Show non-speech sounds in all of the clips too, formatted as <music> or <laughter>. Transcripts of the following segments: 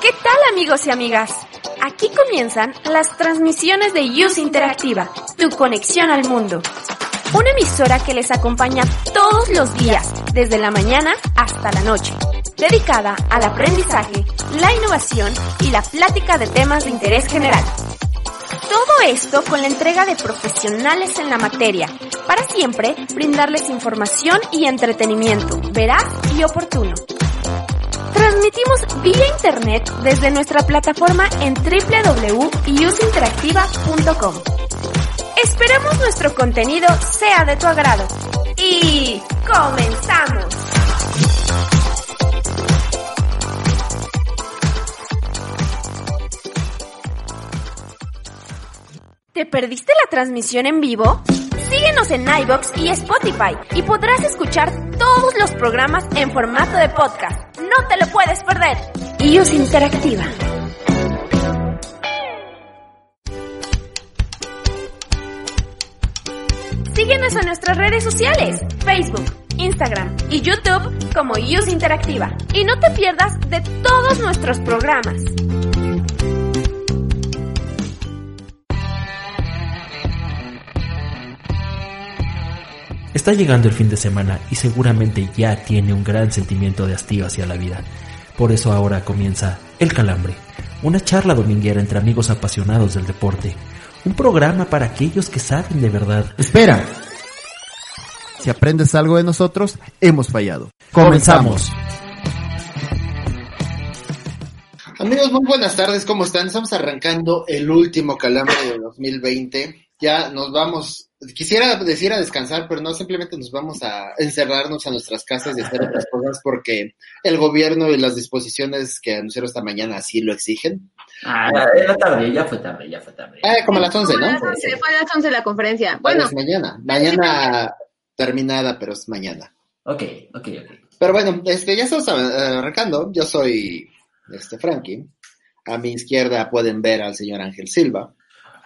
¿Qué tal amigos y amigas? Aquí comienzan las transmisiones de Use Interactiva, tu conexión al mundo. Una emisora que les acompaña todos los días, desde la mañana hasta la noche, dedicada al aprendizaje, la innovación y la plática de temas de interés general. Todo esto con la entrega de profesionales en la materia, para siempre brindarles información y entretenimiento veraz y oportuno. Transmitimos vía internet desde nuestra plataforma en www.useinteractiva.com. Esperamos nuestro contenido sea de tu agrado. Y comenzamos. ¿Te perdiste la transmisión en vivo? Síguenos en iBox y Spotify y podrás escuchar todos los programas en formato de podcast. No te lo puedes perder. iOS Interactiva. Síguenos en nuestras redes sociales, Facebook, Instagram y YouTube como iOS Interactiva. Y no te pierdas de todos nuestros programas. Está llegando el fin de semana y seguramente ya tiene un gran sentimiento de hastío hacia la vida. Por eso ahora comienza El Calambre, una charla dominguera entre amigos apasionados del deporte. Un programa para aquellos que saben de verdad. Espera. Si aprendes algo de nosotros, hemos fallado. Comenzamos. Amigos, muy buenas tardes, ¿cómo están? Estamos arrancando el último calambre de 2020. Ya nos vamos quisiera decir a descansar, pero no, simplemente nos vamos a encerrarnos a nuestras casas y hacer otras cosas porque el gobierno y las disposiciones que anunciaron esta mañana así lo exigen. Ah, era tarde, ya fue tarde, ya fue tarde. Ah, como a las 11, ¿no? Se fue a las 11 la conferencia. Bueno, es mañana. Mañana terminada, pero es mañana. Ok, ok, ok. Pero bueno, este, ya estamos arrancando. Yo soy este Frankie. A mi izquierda pueden ver al señor Ángel Silva.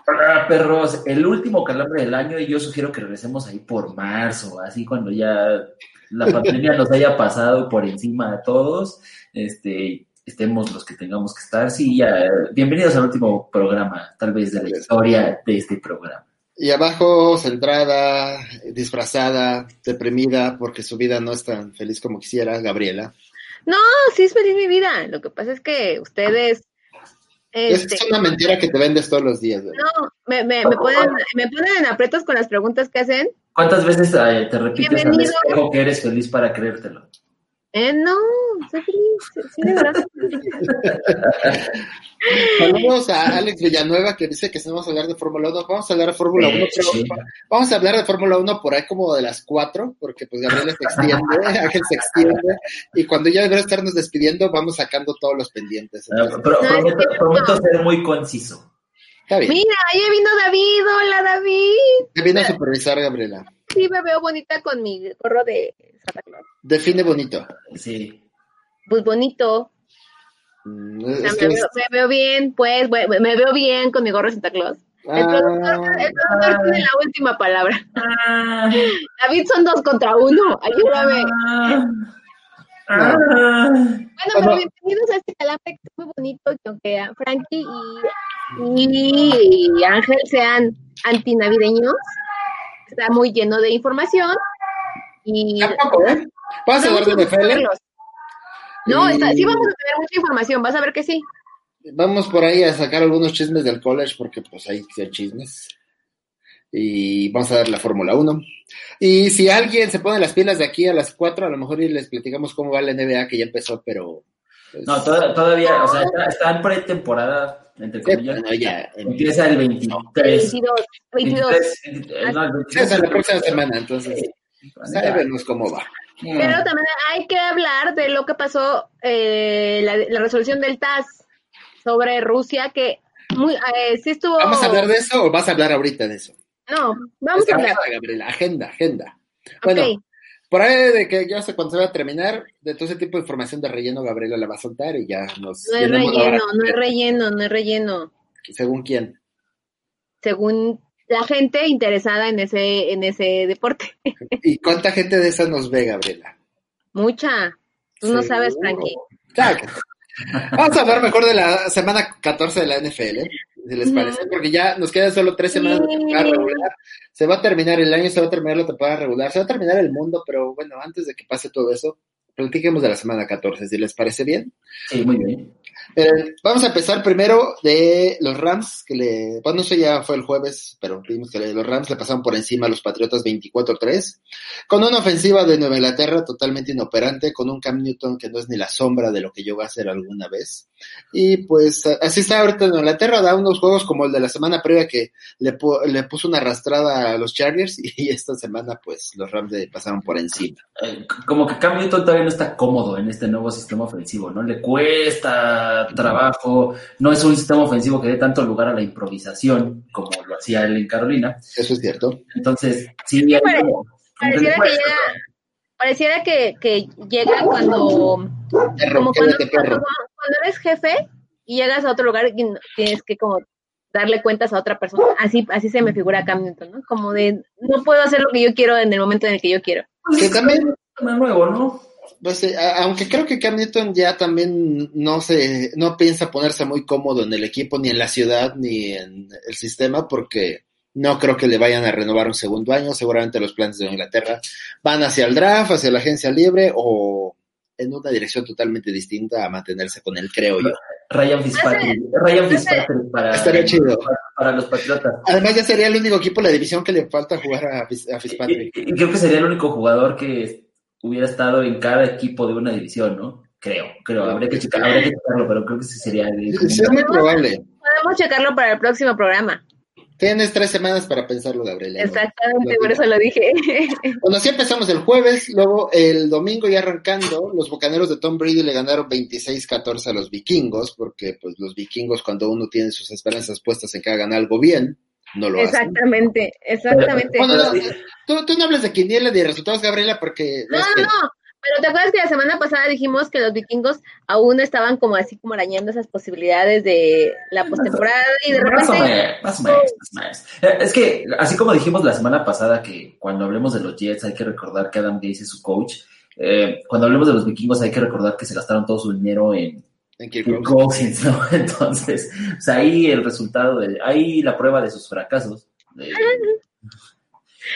Hola, perros, el último calambre del año y yo sugiero que regresemos ahí por marzo, así cuando ya la pandemia nos haya pasado por encima de todos, este, estemos los que tengamos que estar. Sí, ya, bienvenidos al último programa, tal vez de la historia de este programa. Y abajo, centrada, disfrazada, deprimida, porque su vida no es tan feliz como quisiera, Gabriela. No, sí es feliz mi vida. Lo que pasa es que ustedes este, es una mentira que te vendes todos los días. No, me, me, me, ponen, me ponen en aprietos con las preguntas que hacen. ¿Cuántas veces eh, te repites al espejo que eres feliz para creértelo? Eh, no, soy feliz, sí, de verdad. <laughs> Saludos a Alex Villanueva que dice que vamos a hablar de Fórmula 1. Vamos a hablar de Fórmula 1, pero sí. vamos a hablar de Fórmula 1 por ahí como de las 4, porque pues Gabriel se extiende, <laughs> Ángel se extiende, y cuando ya debería estarnos despidiendo, vamos sacando todos los pendientes. Entonces, no, pero prometo, prometo ser muy conciso. Mira, ahí vino David, hola David. Te vino a supervisar, Gabriela. Sí, me veo bonita con mi gorro de. Define bonito. Sí. Pues bonito. Mm, O sea, es me, veo, me veo bien, pues, me, me veo bien con mi gorro de Santa Claus. El productor, el productor tiene la última palabra. Ah, David son dos contra uno, ayúdame. ah, ah. Bueno, pero bienvenidos a este calambre que es muy bonito, que aunque Frankie y, y Ángel sean antinavideños, está muy lleno de información. Y Tampoco, ¿eh? Vamos a hablar de NFL. No, está- sí vamos a tener mucha información, vas a ver que sí. Vamos por ahí a sacar algunos chismes del college porque pues hay que ser chismes. Y vamos a dar la Fórmula 1. Y si alguien se pone las pilas de aquí a las 4, a lo mejor y les platicamos cómo va la NBA que ya empezó, pero... pues, No, toda- todavía, o sea, está, está en pretemporada, entre Sí, comillas. bueno, ya. Empieza el 23. 22, 22. 23, no, el Sí, hasta 23. la próxima semana, entonces. Vemos cómo va. Pero también hay que hablar de lo que pasó, eh, la, la resolución del TAS sobre Rusia, que muy, eh, sí estuvo... ¿Vamos a hablar de eso o vas a hablar ahorita de eso? No, vamos a hablar. Agenda, Gabriela, agenda, agenda. Bueno, por ahí de que yo sé cuándo se va a terminar, de todo ese tipo de información de relleno, Gabriela la va a soltar y ya nos No es relleno, no es relleno, no es relleno. Según quién. Según la gente interesada en ese, en ese deporte. ¿Y cuánta gente de esa nos ve, Gabriela? Mucha. Tú no sabes. Frankie. Claro. Vamos a hablar mejor de la semana 14 de la NFL, ¿eh? si les parece, porque ya nos quedan solo tres semanas de temporada regular. Se va a terminar el año, se va a terminar la temporada regular, se va a terminar el mundo, pero bueno, antes de que pase todo eso, platiquemos de la semana 14, si les parece bien. Sí, muy bien. Vamos a empezar primero de los Rams, que le, bueno, eso ya fue el jueves, pero vimos que los Rams le pasaron por encima a los Patriotas 24-3, con una ofensiva de Nueva Inglaterra totalmente inoperante, con un Cam Newton que no es ni la sombra de lo que llegó a ser alguna vez. Y pues así está ahorita Nueva Inglaterra, da unos juegos como el de la semana previa que le, pu- le puso una arrastrada a los Chargers <laughs> y esta semana pues los Rams le pasaron por encima. Eh, como que Cam Newton todavía no está cómodo en este nuevo sistema ofensivo, ¿no? Le cuesta trabajo, no es un sistema ofensivo que dé tanto lugar a la improvisación como lo hacía él en Carolina. Eso es cierto. Entonces, sí, hay pare- como- como que le Pareciera que llega, pareciera que, que llega cuando, Perro, como cuando, quédate perro. cuando, cuando eres jefe y llegas a otro lugar y no- tienes que como darle cuentas a otra persona. Así, así se me figura Cam Newton, ¿no? Como de, no puedo hacer lo que yo quiero en el momento en el que yo quiero. Que también nuevo, ¿no? Pues, eh, aunque creo que Cam Newton ya también no se, no piensa ponerse muy cómodo en el equipo, ni en la ciudad, ni en el sistema, porque no creo que le vayan a renovar un segundo año. Seguramente los planes de Inglaterra van hacia el draft, hacia la agencia libre o en una dirección totalmente distinta a mantenerse con él, creo yo. Ryan Fitzpatrick. Ryan Fitzpatrick para, Estaría chido. para, para los Patriotas. Además, ya sería el único equipo de la división que le falta jugar a, a Y, Fitzpatrick. y creo que sería el único jugador que hubiera estado en cada equipo de una división, ¿no? Creo, creo. Habría que, checar, habría que checarlo, pero creo que sí sería. el- Sí, es muy probable. Podemos checarlo para el próximo programa. Tienes tres semanas para pensarlo, Gabriela. Exactamente, por eso lo dije. <laughs> Bueno, así empezamos el jueves, luego el domingo ya arrancando, los Bucaneros de Tom Brady le ganaron 26-14 a los vikingos, porque pues los vikingos cuando uno tiene sus esperanzas puestas en que hagan algo bien, no lo hacen. Exactamente, exactamente. Bueno, no, tú, tú no hables de quiniela de resultados, Gabriela, porque No, ves no, que- no. Pero te acuerdas que la semana pasada dijimos que los vikingos aún estaban como así como arañando esas posibilidades de la postemporada y de Más o repente menos, más o menos, más o menos. Eh, Es que, así como dijimos la semana pasada que cuando hablemos de los Jets hay que recordar que Adam Gase es su coach, eh, cuando hablemos de los vikingos hay que recordar que se gastaron todo su dinero en en Kirk Kirk Cousins. <laughs> Entonces, pues ahí el resultado, de, ahí la prueba de sus fracasos. de- Sí,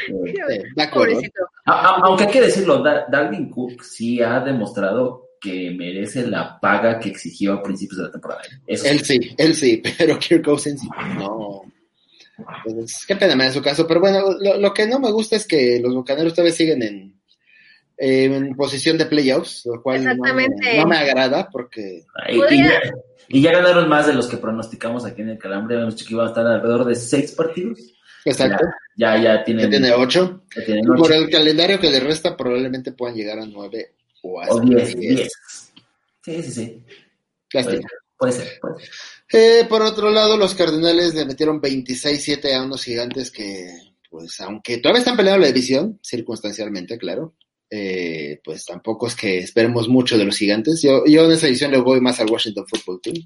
de acuerdo. pobrecito. a- a- aunque hay que decirlo, Da- Dalvin Cook sí ha demostrado que merece la paga que exigió a principios de la temporada. Eso. Él sí, él sí, <laughs> pero Kirk Cousins no. Pues, qué pena me da su caso, pero bueno, lo, lo que no me gusta es que los Bucaneros todavía siguen en, en posición de playoffs, lo cual no me, Exactamente. no me agrada porque Y, ya, y ya ganaron más de los que pronosticamos aquí en el calambre. Habíamos dicho que iban a estar alrededor de seis partidos. Exacto, Ya, ya que tiene ocho. ya tienen Y por ocho el calendario que le resta probablemente puedan llegar a nueve o diez. diez. Sí, sí, sí. Lástima. Puede ser, puede ser. Eh, por otro lado, los Cardenales le metieron 26-7 a unos gigantes que, pues, aunque todavía están peleando la división, circunstancialmente, claro, eh, pues tampoco es que esperemos mucho de los gigantes. Yo, yo en esa edición le voy más al Washington Football Team.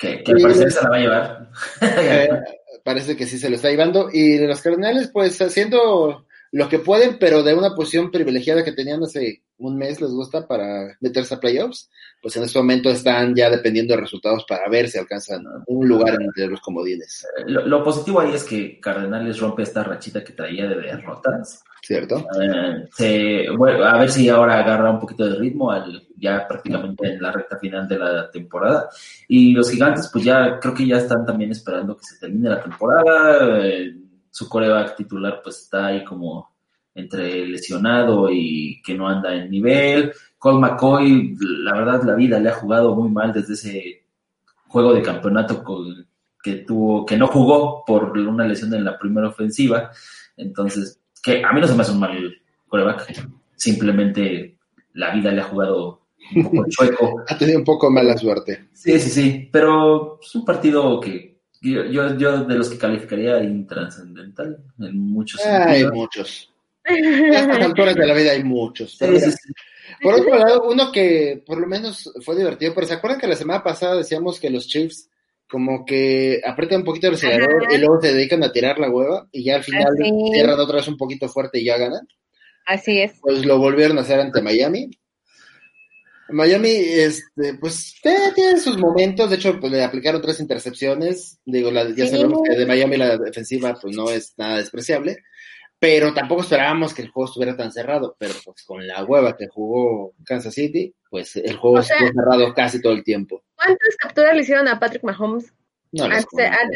Que, que al Sí. parecer se la va a llevar. <laughs> Parece que sí se lo está llevando. Y los Cardenales, pues, haciendo lo que pueden, pero de una posición privilegiada que tenían hace un mes, les gusta para meterse a playoffs. Pues en este momento están ya dependiendo de resultados para ver si alcanzan un lugar entre los comodines. lo, lo positivo ahí es que Cardenales rompe esta rachita que traía de derrotas. ¿Cierto? Eh, se, bueno, a ver si ahora agarra un poquito de ritmo al, ya prácticamente en la recta final de la temporada. Y los gigantes, pues ya creo que ya están también esperando que se termine la temporada. Eh, su coreback titular, pues está ahí como entre lesionado y que no anda en nivel. Cole McCoy, la verdad, la vida le ha jugado muy mal desde ese juego de campeonato con, que tuvo, que no jugó por una lesión en la primera ofensiva. Entonces, que a mí no se me hace un mal coreback. Simplemente la vida le ha jugado un poco <laughs> chueco. Ha tenido un poco mala suerte. Sí, sí, sí. Pero es un partido que yo, yo, yo de los que calificaría intrascendental en muchos Hay muchos. A estas <laughs> alturas de la vida hay muchos. Pero Sí, mira, sí, sí. Por otro lado, uno que por lo menos fue divertido, pero ¿se acuerdan que la semana pasada decíamos que los Chiefs como que aprietan un poquito el acelerador Ajá. y luego se dedican a tirar la hueva y ya al final Así. cierran otra vez un poquito fuerte y ya ganan? Así es. Pues lo volvieron a hacer ante Miami. Miami, este, pues eh, tiene sus momentos, de hecho, pues le aplicaron tres intercepciones, digo, la- ya Sí. sabemos que de Miami la defensiva pues no es nada despreciable, pero tampoco esperábamos que el juego estuviera tan cerrado, pero pues con la hueva que jugó Kansas City, pues el juego O sea- estuvo cerrado casi todo el tiempo. ¿Cuántas capturas le hicieron a Patrick Mahomes No antes,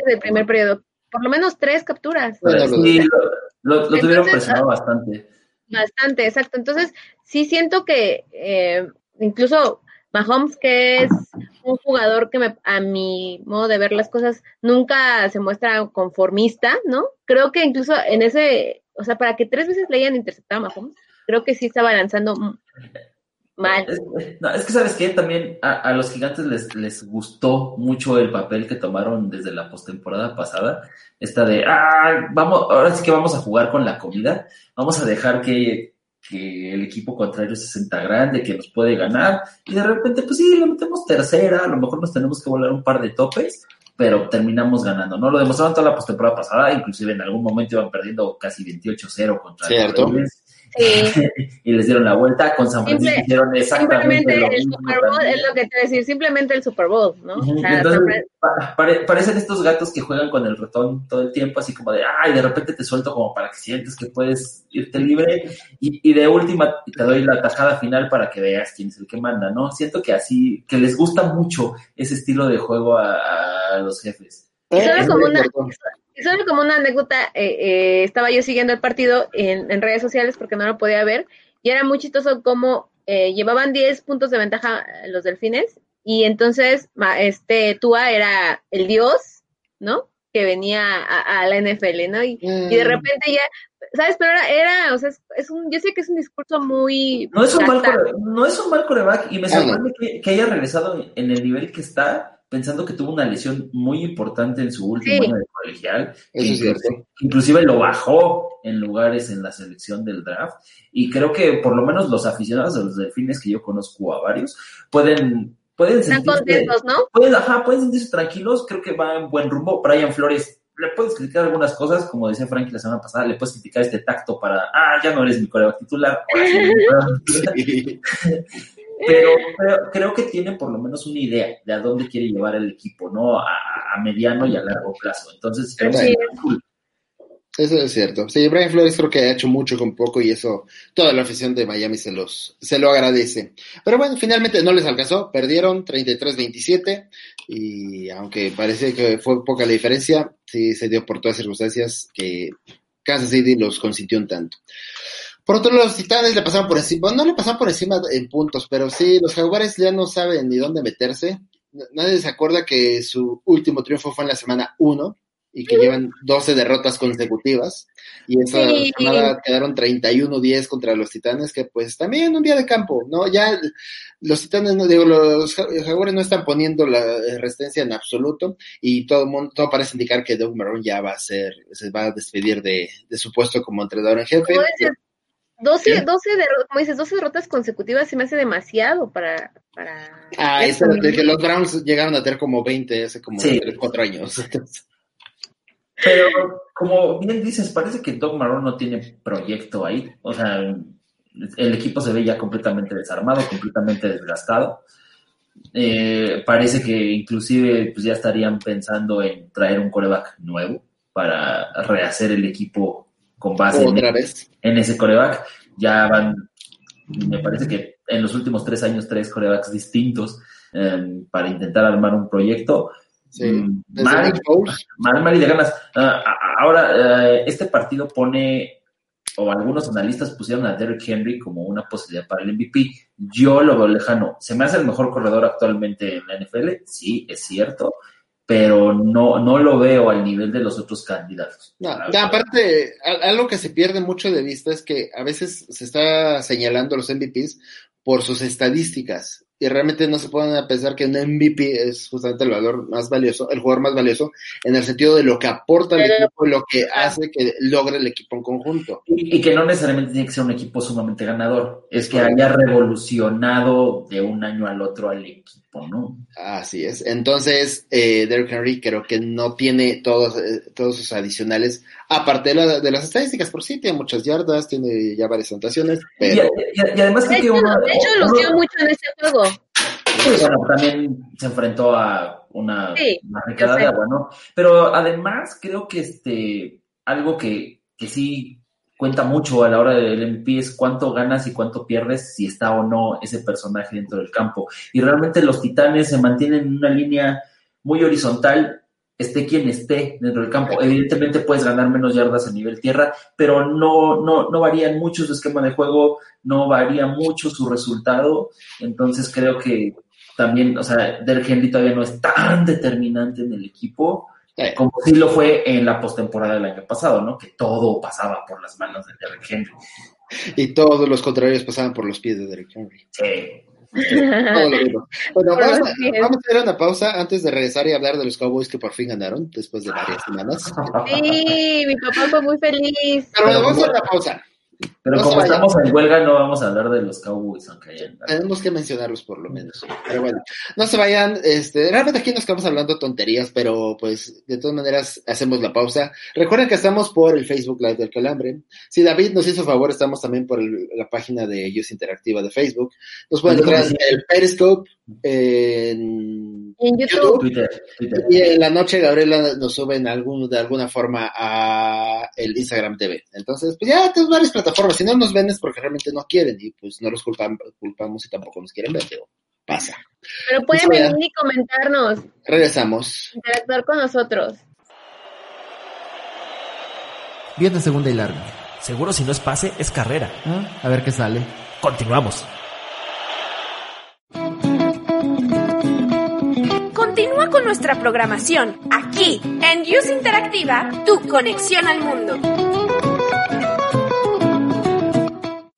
del primer periodo? Por lo menos tres capturas. Bueno, lo- Sí, lo, lo- lo tuvieron Entonces, presionado bastante. Bastante, exacto. Entonces, sí siento que eh, incluso Mahomes, que es un jugador que me, a mi modo de ver las cosas nunca se muestra conformista, ¿no? Creo que incluso en ese, o sea, para que tres veces le hayan interceptado a Mahomes, creo que sí estaba lanzando mal. Es, no, es que, ¿sabes qué? También a, los gigantes les, les gustó mucho el papel que tomaron desde la postemporada pasada. Esta de, vamos, ahora sí que vamos a jugar con la comida. Vamos a dejar que, que el equipo contrario se sienta grande, que nos puede ganar. Y de repente, pues sí, le metemos tercera. A lo mejor nos tenemos que volar un par de topes, pero terminamos ganando, ¿no? Lo demostraron toda la postemporada pasada. Inclusive en algún momento iban perdiendo casi 28-0 contra Cierto. los Ravens. Sí. <laughs> y les dieron la vuelta. Con San Francisco Simple- hicieron exactamente Simplemente lo el mismo Super Bowl también. es lo que te decir, simplemente el Super Bowl, ¿no? Ujú, O sea, Entonces, pa- pare- parecen estos gatos que juegan con el ratón todo el tiempo, así como de, ay, de repente te suelto como para que sientes que puedes irte libre y, y de última te doy la tajada final para que veas quién es el que manda, ¿no? Siento que así, que les gusta mucho ese estilo de juego a, a los jefes. Y solo como una, solo como una anécdota, eh, eh, estaba yo siguiendo el partido en, en redes sociales porque no lo podía ver, y era muy chistoso como eh, llevaban 10 puntos de ventaja los delfines, y entonces este Tua era el dios, ¿no? Que venía a, a la NFL, ¿no? Y, y de Mm. repente ya, ¿sabes? Pero era, era o sea, es, es un, yo sé que es un discurso muy... No es un mal, core- no es un mal coreback y me sorprende que, que haya regresado en el nivel que está, pensando que tuvo una lesión muy importante en su último Sí. año de colegial. Eso es Inclusive- cierto. inclusive lo bajó en lugares en la selección del draft y creo que por lo menos los aficionados de los delfines que yo conozco a varios pueden pueden Están sentirse, contentos, ¿no? pueden, ajá, pueden sentirse tranquilos creo que va en buen rumbo Brian Flores le puedes criticar algunas cosas como decía Frankie la semana pasada le puedes criticar este tacto para ah ya no eres mi coreback titular <laughs> ahora <laughs> sí <laughs> titular". pero creo, que tiene por lo menos una idea de a dónde quiere llevar el equipo, ¿no? A, a mediano y a largo plazo. Entonces, creo que Sí. es cool. Eso es cierto. Sí, Brian Flores creo que ha hecho mucho con poco y eso toda la afición de Miami se los se lo agradece. Pero bueno, finalmente no les alcanzó, perdieron 33-27 y aunque parece que fue poca la diferencia, sí se dio por todas circunstancias que Kansas City los consintió un tanto. Por otro lado, los Titanes le pasaron por encima, no le pasaron por encima en puntos, pero sí, los Jaguares ya no saben ni dónde meterse. Nadie se acuerda que su último triunfo fue en la semana 1 y que llevan 12 derrotas consecutivas. Y esa Sí. semana quedaron 31-10 contra los Titanes, que pues también un día de campo, ¿no? Ya los Titanes, no digo, los Ja- Jaguares no están poniendo la resistencia en absoluto y todo mundo, todo parece indicar que Doug Marrone ya va a ser, se va a despedir de, de su puesto como entrenador en jefe. Como dices, 12, ¿Qué? 12 derro- como dices, 12 derrotas consecutivas se me hace demasiado para... para Ah, eso, eso, ¿no? de que los Browns llegaron a tener como 20 hace como Sí. 3, 4 años. <laughs> Pero, como bien dices, parece que Doug Marrone no tiene proyecto ahí. O sea, el equipo se ve ya completamente desarmado, completamente desgastado. Eh, parece que inclusive pues, ya estarían pensando en traer un coreback nuevo para rehacer el equipo con base en, en ese coreback. Ya van, me parece que en los últimos tres años, tres corebacks distintos eh, para intentar armar un proyecto. Sí. Mm, mal, Nick Foles. mal, mal y de ganas. Ah, ahora, eh, este partido pone, o algunos analistas pusieron a Derrick Henry como una posibilidad para el MVP. Yo lo veo lejano. ¿Se me hace el mejor corredor actualmente en la NFL? Sí, es cierto. Pero no, no lo veo al nivel de los otros candidatos. No, ya, aparte, algo que se pierde mucho de vista es que a veces se está señalando a los MVPs por sus estadísticas y realmente no se pueden pensar que un MVP es justamente el valor más valioso, el jugador más valioso en el sentido de lo que aporta al equipo, lo que hace que logre el equipo en conjunto. Y, y que no necesariamente tiene que ser un equipo sumamente ganador, es que haya revolucionado de un año al otro al equipo, ¿no? Así es. Entonces, eh, Derrick Henry creo que no tiene todos, eh, todos sus adicionales, aparte de, la- de las estadísticas, por sí, tiene muchas yardas, tiene ya varias anotaciones, Y, pero y- y además De hecho, uno, de hecho lució mucho en ese juego. Sí, bueno, también se enfrentó a una, Sí, una de agua, ¿no? Pero además creo que este algo que, que sí cuenta mucho a la hora del MVP es cuánto ganas y cuánto pierdes si está o no ese personaje dentro del campo. Y realmente los titanes se mantienen en una línea muy horizontal, esté quien esté dentro del campo. Evidentemente puedes ganar menos yardas a nivel tierra, pero no, no, no varía mucho su esquema de juego, no varía mucho su resultado. Entonces creo que también, o sea, Derrick Henry todavía no es tan determinante en el equipo eh, como sí lo fue en la postemporada del año pasado, ¿no? Que todo pasaba por las manos de Derrick Henry. y todos los contrarios pasaban por los pies de Derrick Henry. Sí. Todo lo mismo. Bueno, <laughs> vamos a, vamos a hacer una pausa antes de regresar y hablar de los Cowboys que por fin ganaron después de varias semanas. Sí, mi papá fue muy feliz. Pero bueno, Pero vamos a hacer una pausa. Pero No como estamos en huelga, no vamos a hablar de los Cowboys, aunque hayan Tenemos que mencionarlos por lo menos. Pero bueno, no se vayan. Este, realmente aquí nos quedamos hablando tonterías, pero pues de todas maneras hacemos la pausa. Recuerden que estamos por el Facebook Live del Calambre. Si David nos hizo favor, estamos también por el- la página de Use Interactiva de Facebook. Nos pueden encontrar en el Periscope, en YouTube. YouTube. Twitter, Twitter. Y en la noche Gabriela nos sube en algún, de alguna forma a el Instagram TV. Entonces, pues ya tenemos varias plataformas. Si no nos ven es porque realmente no quieren y pues no los culpam- culpamos y tampoco nos quieren ver, pero pasa. Pero pueden se vayan. venir y comentarnos, Regresamos. interactuar con nosotros. Viene segunda y larga. Seguro si no es pase, es carrera. ¿Ah? A ver qué sale. Continuamos. Continúa con nuestra programación aquí en Use Interactiva, tu conexión al mundo.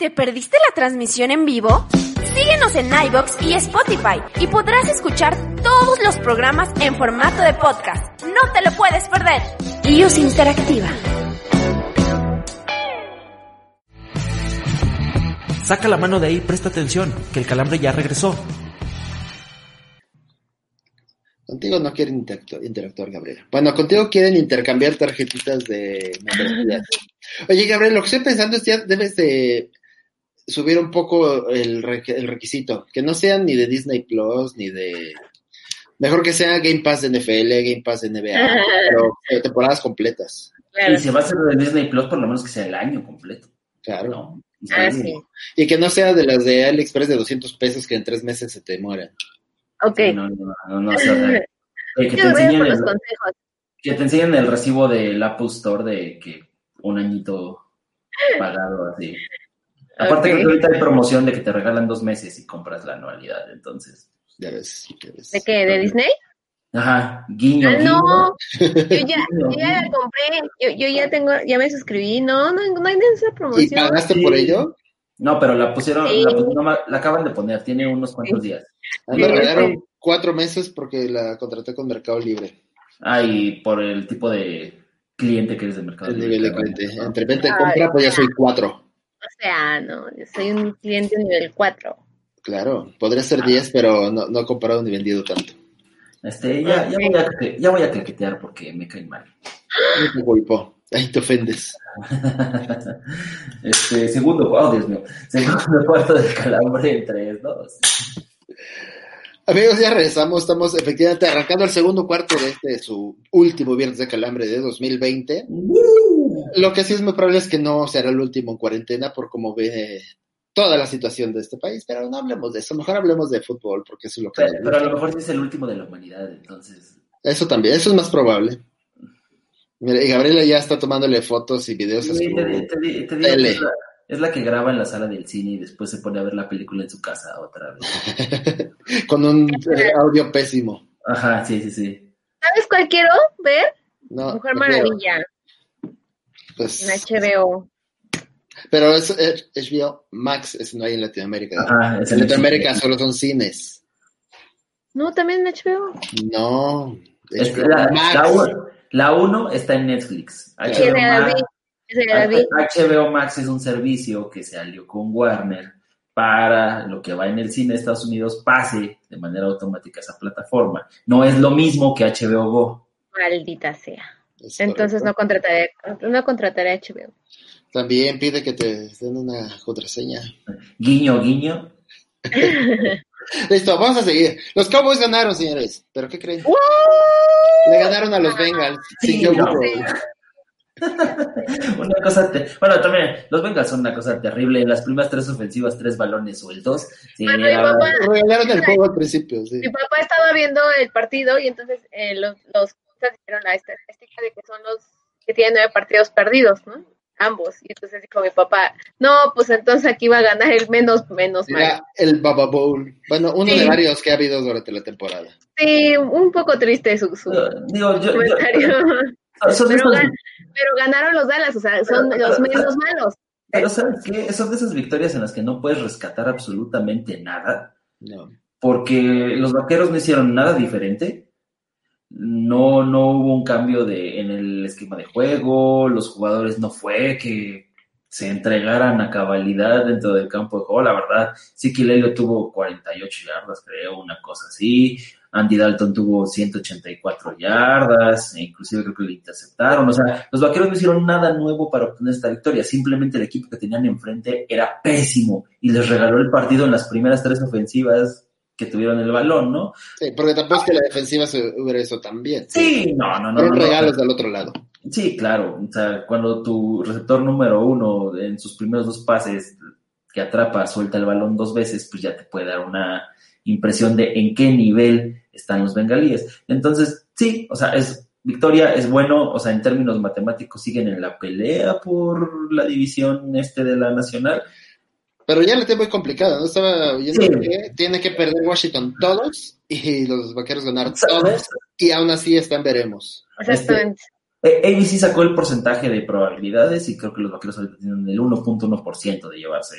¿Te perdiste la transmisión en vivo? Síguenos en iBox y Spotify y podrás escuchar todos los programas en formato de podcast. No te lo puedes perder. Use Interactiva. Saca la mano de ahí, presta atención, que el calambre ya regresó. Contigo no quieren interactu- interactuar, Gabriela. Bueno, contigo quieren intercambiar tarjetitas de membresía. <laughs> Oye, Gabriel, lo que estoy pensando es ya debes de subir un poco el, el requisito. Que no sean ni de Disney Plus, ni de... Mejor que sea Game Pass de NFL, Game Pass de NBA, <laughs> pero eh, temporadas completas. Claro. Y si va a ser de Disney Plus, por lo menos que sea el año completo. Claro. ¿no? Ah, sí. Y que no sea de las de AliExpress de 200 pesos que en tres meses se te mueran. Ok. Sí, no, no, no, o sea, te enseñen el, que te enseñen el recibo del Apple Store de que un añito pagado así. Aparte Ok. creo que ahorita hay promoción de que te regalan dos meses y compras la anualidad, entonces. Ya ves, ya ves. ¿De qué? ¿De Disney? Ajá, guiño, Ah, guiño. no, yo ya, <laughs> yo ya la compré, yo, yo ya tengo, ya me suscribí, no, no, no hay de esa ¿Y promoción. pagaste Sí. por ello? No, pero la pusieron, Sí. la, pusieron- la acaban de poner, tiene unos cuantos días. A mí me Sí, regalaron sí. cuatro meses porque la contraté con Mercado Libre. Ah, y por el tipo de cliente que eres de mercado. El nivel de Libre, cliente. ¿no? Entre venta y Ay, compra, pues ya soy cuatro. O sea, no, yo soy un cliente nivel 4. Claro, podría ser 10, pero no, no he comprado ni vendido tanto. Este, ya, ya, voy a, ya voy a claquetear porque me caen mal. No te culpo. Ahí te ofendes. <laughs> este, segundo, oh Dios mío, segundo <laughs> cuarto de calambre en 3, 2. Amigos, ya regresamos. Estamos efectivamente arrancando el segundo cuarto de este, su último viernes de calambre de 2020. Lo que sí es muy probable es que no será el último en cuarentena por cómo ve toda la situación de este país, pero no hablemos de eso. Mejor hablemos de fútbol porque eso es lo que... Pero, a lo mejor sí es el último de la humanidad, entonces. Eso también, eso es más probable. Mira, y Gabriela ya está tomándole fotos y videos a su... Sí, te, te te digo es, la, es la que graba en la sala del cine y después se pone a ver la película en su casa otra vez. <laughs> con un eh, audio pésimo. Ajá, sí, sí, sí. ¿Sabes cuál quiero ver? No, Mujer. Maravilla, Pues, en HBO. pero es HBO Max, ese no hay en Latinoamérica. Es en el Latinoamérica solo son cines. No, también en HBO. No. Es la, Max. la uno- la uno está en Netflix. Sí, HBO, Max. HBO Max es un servicio que se alió con Warner para lo que va en el cine de Estados Unidos pase de manera automática a esa plataforma. No es lo mismo que HBO Go. Maldita sea. Es Entonces correcto. no contrataré, no contrataré HBO. También pide que te den una contraseña. Guiño, guiño. <laughs> Listo, vamos a seguir. Los Cowboys ganaron, señores. ¿Pero qué creen? Le ganaron a los Bengals. Sí, Sin no. <laughs> Una cosa, te- bueno, también los Bengals son una cosa terrible. En las primeras tres ofensivas, tres balones sueltos. Sí, Bueno, mi era- papá- Regalaron el <laughs> juego al principio, sí. Mi papá estaba viendo el partido y entonces eh, los, los coaches hicieron la estadística de que son los que tienen nueve partidos perdidos, ¿no? Ambos. Y entonces dijo mi papá, no, pues entonces aquí va a ganar el menos, menos Era malo. el Baba Bowl. Bueno, uno Sí. de varios que ha habido durante la temporada. Sí, un poco triste su, su Digo, yo, yo- comentario. <laughs> gan- pero ganaron los Dallas, o sea, son los menos malos. pero ¿sabes qué? Son de esas victorias en las que no puedes rescatar absolutamente nada. No. porque los vaqueros no hicieron nada diferente. No, no hubo un cambio de, en el esquema de juego, los jugadores no fue que se entregaran a cabalidad dentro del campo de juego. La verdad, sí que Lelio tuvo 48 yardas, creo, una cosa así. Andy Dalton tuvo 184 yardas, e inclusive creo que le interceptaron. O sea, los vaqueros no hicieron nada nuevo para obtener esta victoria. Simplemente el equipo que tenían enfrente era pésimo y les regaló el partido en las primeras tres ofensivas que tuvieron el balón, ¿no? Sí, porque tampoco es que la defensiva se hubiera eso también. Sí, no, no, no. No, no. regalos del otro lado. Sí, claro. O sea, cuando tu receptor número uno en sus primeros dos pases que atrapa, suelta el balón dos veces, pues ya te puede dar una impresión de en qué nivel están los bengalíes. Entonces, sí, o sea, es victoria, es bueno, o sea, en términos matemáticos siguen en la pelea por la división este de la nacional. Pero ya la tengo muy complicada, ¿no? Estaba viendo Sí. que tiene que perder Washington todos y los vaqueros ganar todos y aún así están veremos. Exactamente. Eh, ABC sacó el porcentaje de probabilidades y creo que los vaqueros ahorita tienen el 1.1% de llevarse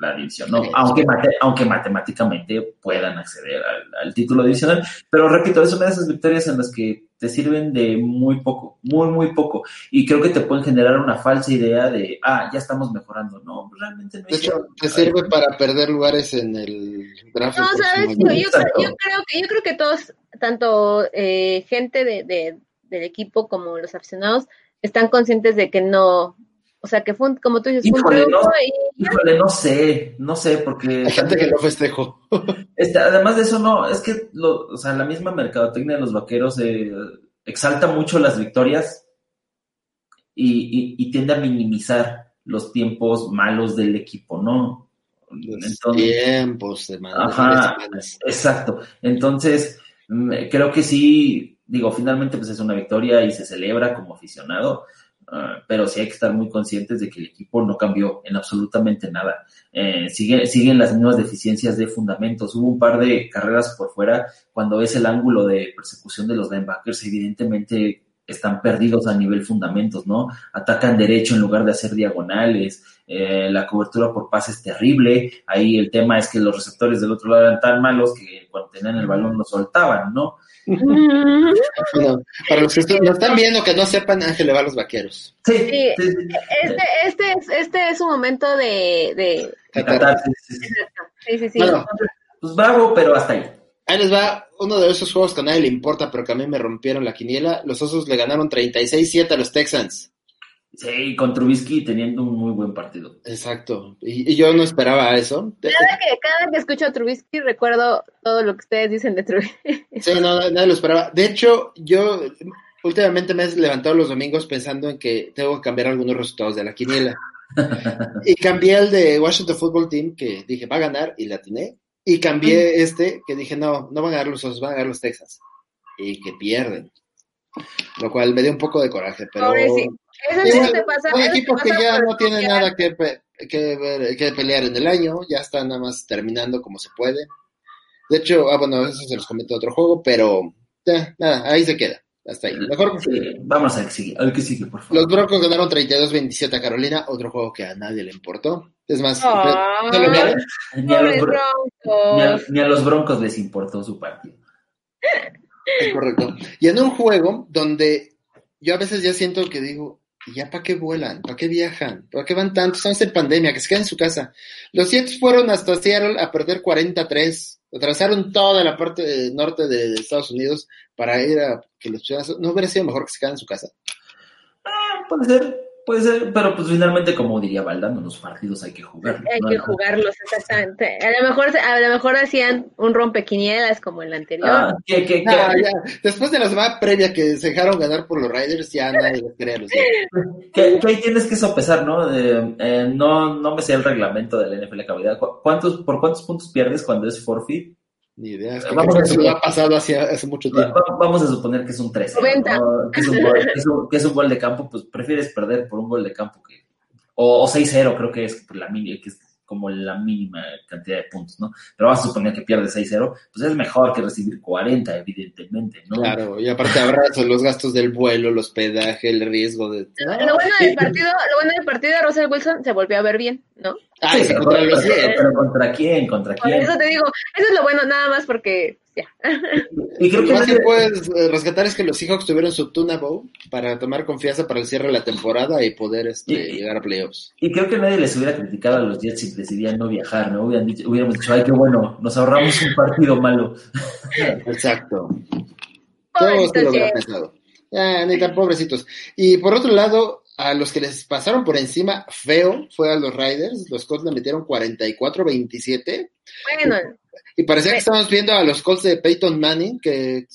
la división, ¿no? Sí. Aunque, mate- aunque matemáticamente puedan acceder al, al título divisional. Pero repito, es una de esas victorias en las que te sirven de muy poco, muy, muy poco. Y creo que te pueden generar una falsa idea de, ah, ya estamos mejorando. No, realmente no De hecho, te sirve para perder lugares en el draft. No, sabes, yo, yo, creo- yo creo que yo creo que todos, tanto eh, gente de, de- del equipo como los aficionados, están conscientes de que no, o sea, que fue un- como tú dices, fue un Híjole, triunfo no. y Híjole, no sé, no sé, porque... Hay gente que lo festejó. <laughs> Este, además de eso, no, es que lo, o sea, la misma mercadotecnia de los vaqueros eh, exalta mucho las victorias y, y- y tiende a minimizar los tiempos malos del equipo, ¿no? Los Entonces, tiempos de man- Ajá. exacto. Entonces, mm, creo que sí, digo, finalmente pues es una victoria y se celebra como aficionado, ah, pero sí hay que estar muy conscientes de que el equipo no cambió en absolutamente nada. Eh, sigue, siguen las mismas deficiencias de fundamentos. Hubo un par de carreras por fuera cuando ves el ángulo de persecución de los linebackers, evidentemente están perdidos a nivel fundamentos, ¿no? Atacan derecho en lugar de hacer diagonales, eh, la cobertura por pase es terrible, ahí el tema es que los receptores del otro lado eran tan malos que cuando tenían el balón lo soltaban, ¿no? <laughs> Bueno, para los que nos están viendo que no sepan, Ángel le va a los vaqueros. Sí, Sí. sí, sí. Este, este, es, este es un momento de... de... Catarsis, sí, sí. Sí, sí, sí. Bueno, Pues bravo, pero hasta ahí. ahí les va uno de esos juegos que a nadie le importa, pero que a mí me rompieron la quiniela. Los Osos le ganaron 36-7 a los Texans. Sí, con Trubisky teniendo un muy buen partido. Exacto. Y, y yo no esperaba eso. Cada que, cada que escucho a Trubisky recuerdo todo lo que ustedes dicen de Trubisky. Sí, no, nadie lo esperaba. De hecho, yo últimamente me he levantado los domingos pensando en que tengo que cambiar algunos resultados de la quiniela. <laughs> y cambié el de Washington Football Team, que dije va a ganar, y la atiné. Y cambié este, que dije no, no van a ganar los Osos, van a ganar los Texas. Y que pierden. Lo cual me dio un poco de coraje, pero... Pobrecito. Eso sí Igual, te pasa. son equipos que pasa ya no tienen nada que, pe- que, ver- que pelear en el año, ya están nada más terminando como se puede. De hecho, ah, bueno, eso se los comento en otro juego, pero ya, nada, ahí se queda, hasta ahí. Mejor, Sí, vamos al que sigue, al que sigue, por favor. los Broncos ganaron 32-27 a Carolina, otro juego que a nadie le importó. Es más, Ay. no lo vieron. Ni a, los a, ni a los Broncos les importó su partido. Es correcto. Y en un juego donde yo a veces ya siento que digo, ¿y ya para qué vuelan? ¿Para qué viajan? ¿Para qué van tanto? Estamos en pandemia, que se queden en su casa. Los Jets fueron hasta Seattle a perder 40-3. Atrasaron toda la parte norte de Estados Unidos para ir a que los Chiefs- ¿No hubiera sido mejor que se quedaran en su casa? Ah, puede ser, puede ser, pero pues finalmente, como diría Valdano, los partidos hay que jugar. Hay que jugarlos, exactamente. A lo mejor, a lo mejor hacían un rompequinielas como el anterior. Ah, ya. Después de la semana previa que se dejaron ganar por los Raiders, ya nadie les quería a los que- que ahí tienes que sopesar, ¿no? De, eh, no, no me sé el reglamento de la NFL cabalidad. ¿Cu- ¿Cuántos, ¿Por cuántos puntos pierdes cuando es forfeit? Ni idea. Es que Vamos a que eso lo ha pasado hace, hace mucho tiempo. va- Vamos a suponer que es un 13. 90. Que, es un gol, que, es un, que es un gol de campo, pues prefieres perder por un gol de campo que. O, o 6-0, creo que es la mínima, que es como la mínima cantidad de puntos, ¿no? Pero vamos a suponer que pierdes 6-0, pues es mejor que recibir 40, evidentemente, ¿no? Claro, y aparte habrá los gastos del vuelo, el hospedaje, el riesgo de... Lo bueno del partido, lo bueno del partido de Russell Wilson se volvió a ver bien, ¿no? Ah, y contra los Jets. Pero ¿contra quién? ¿Contra Por quién? eso te digo, eso es lo bueno, nada más porque ya. Y creo Lo que más que puedes eh, rescatar es que los Seahawks tuvieron su Tuna Bowl para tomar confianza para el cierre de la temporada y poder este, Y- llegar a playoffs. Y creo que nadie les hubiera criticado a los Jets si decidían no viajar, ¿no? Hubieran dicho, hubiéramos dicho, ay, qué bueno, nos ahorramos un partido malo. <laughs> Exacto. Todo se Pobrecitos lo hubiera Jets. pensado. Ah, ni tan pobrecitos. Y por otro lado, a los que les pasaron por encima feo fue a los Riders. Los Colts le metieron 44-27. Bueno, Y parecía que estábamos viendo a los Colts de Peyton Manning, que eh,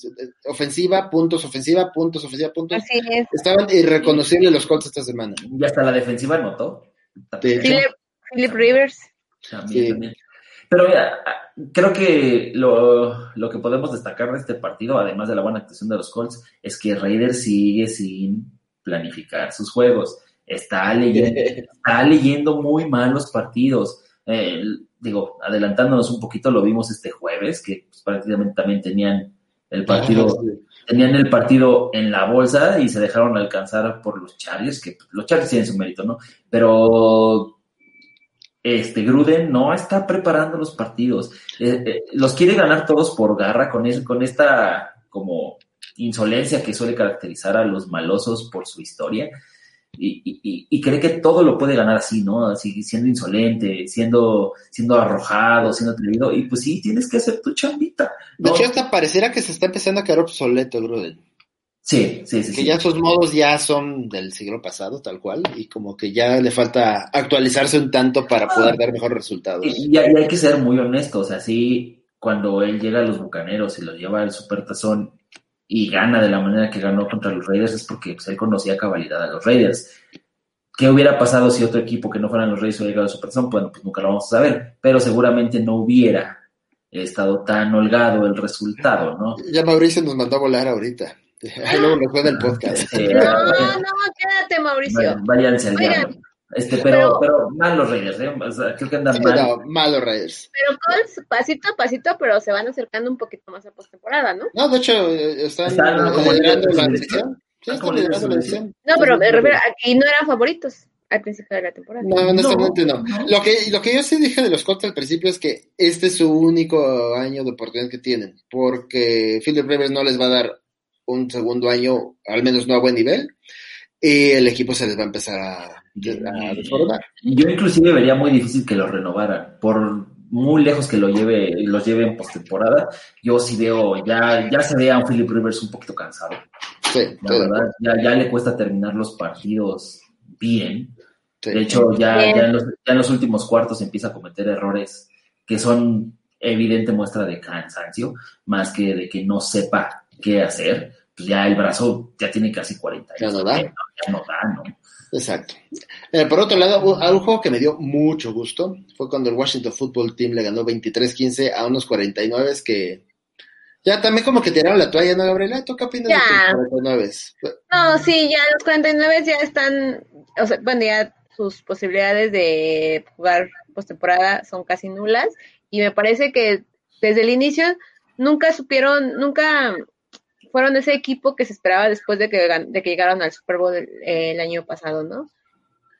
ofensiva, puntos, ofensiva, puntos, ofensiva, puntos. así es. Estaban irreconocibles los Colts esta semana. Y hasta la defensiva anotó. Philip, Philip Rivers. También, Sí. también. Pero mira, creo que lo, lo que podemos destacar de este partido, además de la buena actuación de los Colts, es que Raiders sigue sin planificar sus juegos. Está leyendo, <laughs> está leyendo muy mal los partidos. Eh, digo, adelantándonos un poquito, lo vimos este jueves, que pues, prácticamente también tenían el partido, tenían el partido en la bolsa y se dejaron alcanzar por los Chargers, que los Chargers tienen su mérito, ¿no? Pero este Gruden no está preparando los partidos. Eh, eh, los quiere ganar todos por garra con, es- con esta como insolencia que suele caracterizar a los malosos por su historia. Y, y- cree que todo lo puede ganar así, ¿no? Así, siendo insolente, siendo, siendo arrojado, siendo atrevido. Y pues sí, tienes que hacer tu chambita. De ¿no? hecho, hasta pareciera que se está empezando a quedar obsoleto, Gruden. Sí, sí, sí. Que sí. ya sus modos ya son del siglo pasado, tal cual, y como que ya le falta actualizarse un tanto para poder dar mejores resultados. Y, y hay que ser muy honestos, así cuando él llega a los Bucaneros y los lleva al Supertazón y gana de la manera que ganó contra los Raiders es porque pues, él conocía a cabalidad a los Raiders. ¿Qué hubiera pasado si otro equipo que no fueran los Raiders hubiera llegado al Supertazón? Bueno, pues nunca lo vamos a saber, pero seguramente no hubiera estado tan holgado el resultado, ¿no? Ya Mauricio nos mandó a volar ahorita. <laughs> Ahí luego lo fue en el podcast. No, no, quédate, Mauricio. váyanse al Oigan, diablo. Este, pero, pero- pero mal los Raiders, ¿eh? O sea, creo que andan Sí, mal. no, malo Raiders. Pero Colts, pasito a pasito, pero se van acercando un poquito más a postemporada, ¿no? No, de hecho, eh, están, Están como liderando la de división. Sí, Están están como liderando la líderes de división. No, pero me refiero, aquí no eran favoritos. al principio de la temporada. No, honestamente no. Lo, que, lo que yo sí dije de los Colts al principio es que este es su único año de oportunidad que tienen, porque Philip Rivers no les va a dar un segundo año, al menos no a buen nivel, y el equipo se les va a empezar a, desbordar. Yo inclusive vería muy difícil que lo renovaran, por muy lejos que lo lleve, los lleve en postemporada, yo sí veo, ya, ya se ve a un Philip Rivers un poquito cansado. Sí, La verdad, ya, ya le cuesta terminar los partidos bien. sí. De hecho, ya, ya, en los, ya en los últimos cuartos empieza a cometer errores que son evidente muestra de cansancio, más que de que no sepa qué hacer. Pues ya el brazo ya tiene casi 40 años. Ya no da. Ya no da, ¿no? Exacto. Eh, por otro lado, un- un juego que me dio mucho gusto fue cuando el Washington Football Team le ganó 23-15 a unos 49 que ya también como que tiraron la toalla, ¿no, Gabriela? ¿Tú qué opinas Ya. de los 49? No, sí, ya los 49 ya están, o sea, bueno, ya sus posibilidades de jugar postemporada son casi nulas y me parece que desde el inicio nunca supieron, nunca fueron ese equipo que se esperaba después de que, de que llegaron al Super Bowl el, el año pasado, ¿no?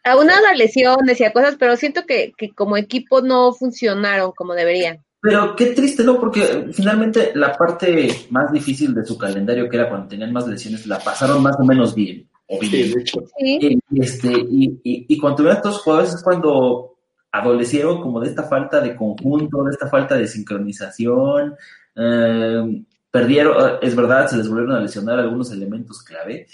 Algunas las lesiones y a cosas, pero siento que, que como equipo no funcionaron como deberían. Pero qué triste, ¿no? Porque finalmente la parte más difícil de su calendario, que era cuando tenían más lesiones, la pasaron más o menos bien. O bien. Sí, de hecho. Sí, Y, este, y, y, y cuando tuvieron a estos jugadores es cuando adolecieron como de esta falta de conjunto, de esta falta de sincronización. eh, perdieron, es verdad, se les volvieron a lesionar algunos elementos clave,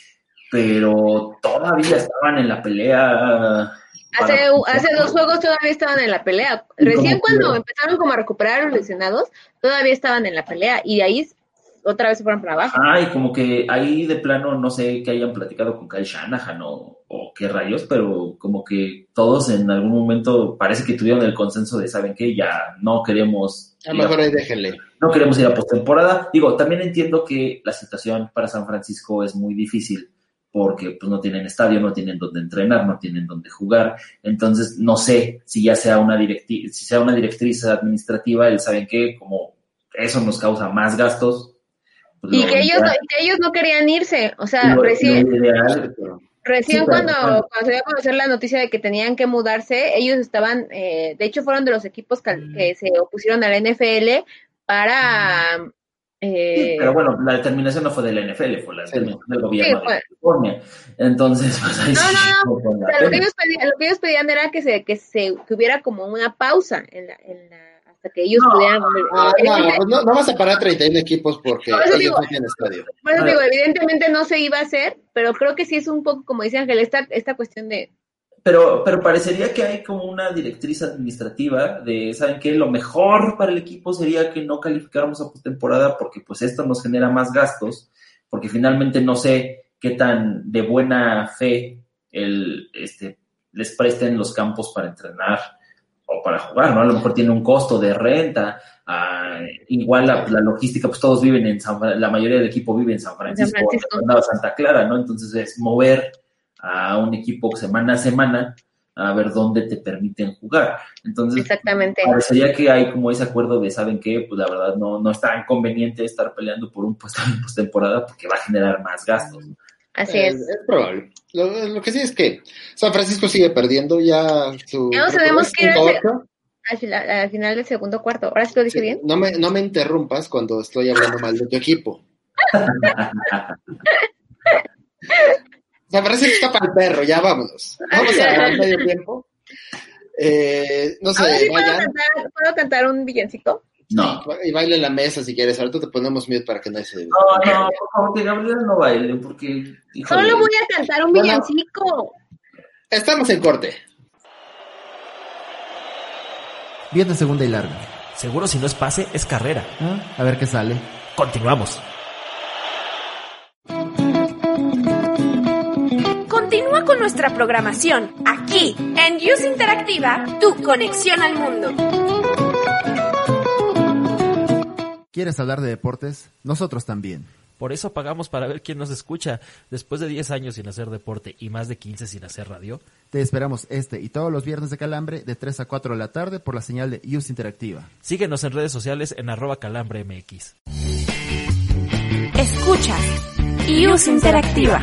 pero todavía estaban en la pelea. Hace, para- hace dos juegos todavía estaban en la pelea. Recién cuando empezaron como a recuperar a los lesionados, todavía estaban en la pelea y de ahí otra vez se fueron para abajo. Ah, y como que ahí de plano no sé que hayan platicado con Kyle Shanahan o, o qué rayos, pero como que todos en algún momento parece que tuvieron el consenso de, ¿saben qué? Ya no queremos... A lo mejor ahí déjenle. No queremos ir a postemporada. Digo, también entiendo que la situación para San Francisco es muy difícil porque pues no tienen estadio, no tienen donde entrenar, no tienen donde jugar. Entonces, no sé si ya sea una directi si sea una directriz administrativa, el saben que como eso nos causa más gastos. pues Y que ellos, no, que ellos no querían irse. O sea, lo- recién, lo ideal- recién sí, pero- cuando, bueno. cuando se dio a conocer la noticia de que tenían que mudarse, ellos estaban, eh, de hecho fueron de los equipos que, que se opusieron a la NFL para... eh, pero bueno, la determinación no fue de la NFL, fue la determinación del gobierno Sí, de California. Entonces, pues ahí No, sí. no, no vale O la sea, lo, que ellos pedían, lo que ellos pedían era que se, que se que hubiera como una pausa en la, en la- hasta que ellos No. pudieran no, pues no, no vas a parar 31 equipos porque No, eso ellos digo. no estadio. por eso digo, evidentemente no se iba a hacer, pero creo que sí es un poco, como dice Ángel, esta, esta cuestión de Pero, pero parecería que hay como una directriz administrativa de, ¿saben qué? Lo mejor para el equipo sería que no calificáramos a postemporada porque pues esto nos genera más gastos, porque finalmente no sé qué tan de buena fe el, este, les presten los campos para entrenar o para jugar, ¿no? A lo mejor tiene un costo de renta, ah, igual la, la logística, pues todos viven en San la mayoría del equipo vive en San Francisco, en de Santa Clara, ¿no? Entonces es mover a un equipo semana a semana a ver dónde te permiten jugar. Entonces, exactamente. parecería que hay como ese acuerdo de, ¿saben qué? Pues la verdad no, no es tan conveniente estar peleando por un puesto <laughs> en postemporada porque va a generar más gastos. Así Eh, es. Es probable. Lo, lo que sí es que San Francisco sigue perdiendo ya su. Ya no sabemos qué era 5-8. Al, final, al final del segundo cuarto. Ahora sí lo dije Sí, bien. No me, no me interrumpas cuando estoy hablando mal de tu equipo. <laughs> <laughs> San Francisco está para el perro, ya vámonos. Vamos a al medio tiempo. Eh, no Ahora sé, sí puedo cantar, ¿puedo cantar un villancico. No. y baile en la mesa si quieres. Ahorita te ponemos mute para que no se. No, no, por favor, que Gabriel no baile, porque. híjole, Solo voy a cantar un Bueno. villancico. Estamos en corte. Viene segunda y larga. Seguro si no es pase, es carrera. ¿Ah? A ver qué sale. Continuamos. Continúa con nuestra programación aquí en Use Interactiva, tu conexión al mundo. ¿Quieres hablar de deportes? Nosotros también. Por eso pagamos para ver quién nos escucha. Después de 10 años sin hacer deporte y más de 15 sin hacer radio, Te esperamos este y todos los viernes de Calambre de 3 a 4 de la tarde por la señal de Use Interactiva. síguenos en redes sociales en arroba calambremx. Escucha Use Interactiva.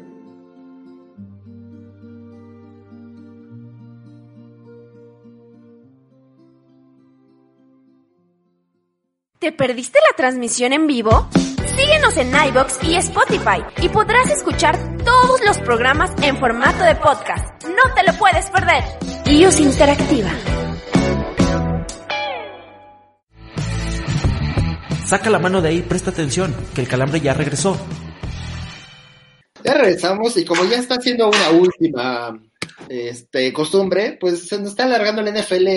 ¿Te perdiste la transmisión en vivo? Síguenos en iBox y Spotify y podrás escuchar todos los programas en formato de podcast. No te lo puedes perder. IUS Interactiva. Saca la mano de ahí, presta atención, que el calambre ya regresó. Ya regresamos y como ya está haciendo una última este, costumbre, pues se nos está alargando el NFL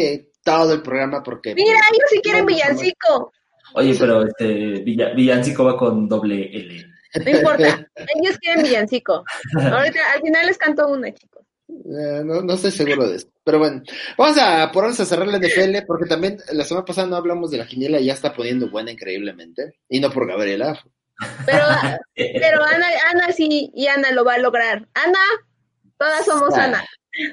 todo el programa porque... Mira, ellos sí quieren villancico. Oye, pero este Villa- Villancico va con doble L. No importa. Ellos quieren villancico. <laughs> Ahorita, al final les canto una, chicos. Eh, no, no estoy seguro de eso. Pero bueno, vamos a ponernos a cerrar la NFL porque también la semana pasada no hablamos de la quiniela y ya está poniendo buena increíblemente. Y no por Gabriela. Pero, <laughs> pero Ana, Ana sí, y Ana lo va a lograr. Ana, todas somos Ah. Ana.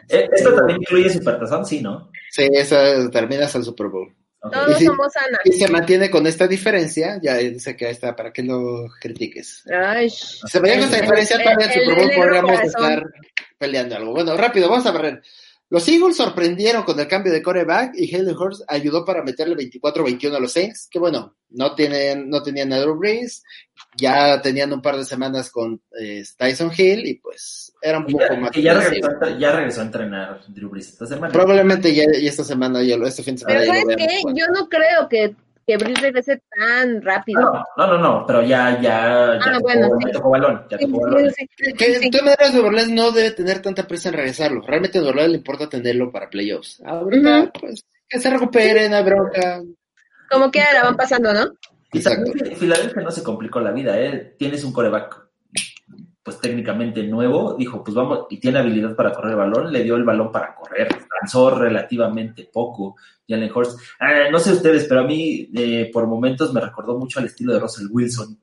Eh, ¿Esto también incluye Supertazón? Sí, ¿no? Sí, esa termina hasta el Super Bowl. Todos sí. somos Ana. Y se mantiene con esta diferencia, ya dice que ahí está, para que lo critiques. Ay, Si se veía con esta diferencia, el- todavía en Bowl negro podríamos estar peleando algo. Bueno, rápido, vamos a ver. Los Eagles sorprendieron con el cambio de coreback y Hayden Hurst ayudó para meterle 24-21 a los Saints, que bueno, no tienen, no tenían a Drew Brees, ya tenían un par de semanas con eh, Tyson Hill y pues era un poco ya, más. que ya regresó, ya regresó a entrenar Drew Brees esta semana. Probablemente ya, ya esta semana, ya lo- este fin de semana. Pero ya. Yo no creo que, que Brice regrese tan rápido. No, no, no, no, pero ya, ya, ya Ah, tocó, bueno, ya sí. tocó balón, ya Sí, tocó sí, balón. sí. Que, de todas maneras, Nueva Orleans no debe tener tanta prisa en regresarlo. Realmente a Nueva Orleans le importa tenerlo para playoffs. Ahorita, Ujú. pues, que se recuperen, a bronca. Como que la van pasando, ¿no? Y Exacto. también Filadelfia no se complicó la vida, ¿eh? Tienes un coreback, pues técnicamente nuevo, dijo, pues vamos, y tiene habilidad para correr el balón, le dio el balón para correr, lanzó relativamente poco, Jalen Hurst. Ah, no sé ustedes, pero a mí eh, por momentos me recordó mucho al estilo de Russell Wilson.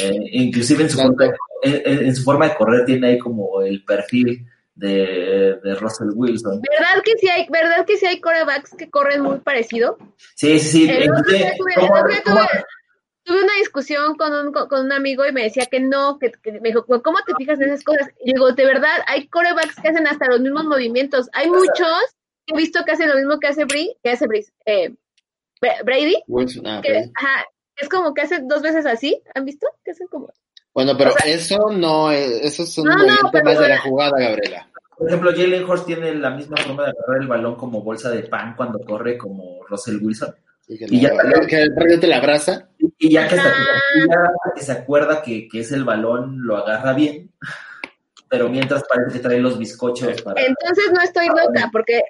Eh, inclusive en su, forma, en, su forma de correr tiene ahí como el perfil de, de Russell Wilson. ¿Verdad que sí hay, verdad que sí hay corebacks que corren muy parecido? Sí, sí, sí. El eh, tuve, ¿cómo- el otro día cómo- tuve- una discusión con un, con, con un amigo y me decía que no, que, que me dijo, ¿cómo te fijas en esas cosas? Y digo, de verdad, hay corebacks que hacen hasta los mismos movimientos. Hay muchos que he visto que hacen lo mismo que hace Bree, que hace eh, Bra- Brady, Wilson, ah, que ajá, es como que hace dos veces así, ¿han visto? Que hacen como... Bueno, pero o sea- eso no es, eso es un No, no, movimiento pero más de la jugada, Gabriela. Por ejemplo, Jalen Hurst tiene la misma forma de agarrar el balón como bolsa de pan cuando corre como Russell Wilson. Y que, Y ya- la- que realmente la abraza. Y ya que, hasta- Ah. que se acuerda que, que es el balón, lo agarra bien. Pero mientras parece que trae los bizcochos para... Entonces no estoy loca, porque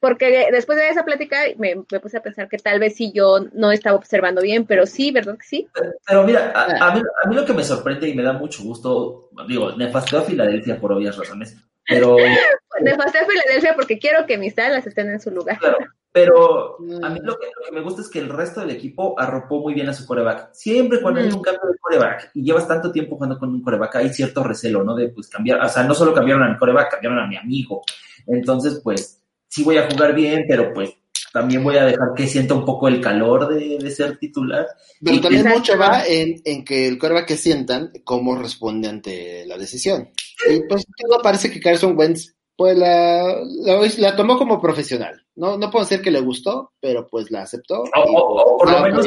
porque después de esa plática me, me puse a pensar que tal vez sí yo no estaba observando bien, pero sí, ¿verdad que sí? Pero mira, a, a mí, a mí lo que me sorprende y me da mucho gusto, digo, nefasteo a Filadelfia por obvias razones, pero, <laughs> Nefasté a Filadelfia porque quiero que mis alas estén en su lugar. claro, pero a mí lo que, lo que me gusta es que el resto del equipo arropó muy bien a su coreback. Siempre cuando hay Mm. un cambio de coreback y llevas tanto tiempo jugando con un coreback, hay cierto recelo, ¿no? De pues cambiar, o sea, no solo cambiaron a mi coreback, cambiaron a mi amigo. Entonces, pues, sí voy a jugar bien, pero pues también voy a dejar que sienta un poco el calor de, de ser titular. Pero Y- también mucho va en, en que el coreback que sientan, cómo responde ante la decisión. Y pues todo parece que Carson Wentz pues la, la, la tomó como profesional. No, no puedo decir que le gustó, pero pues la aceptó. O- y, o- o por lo menos-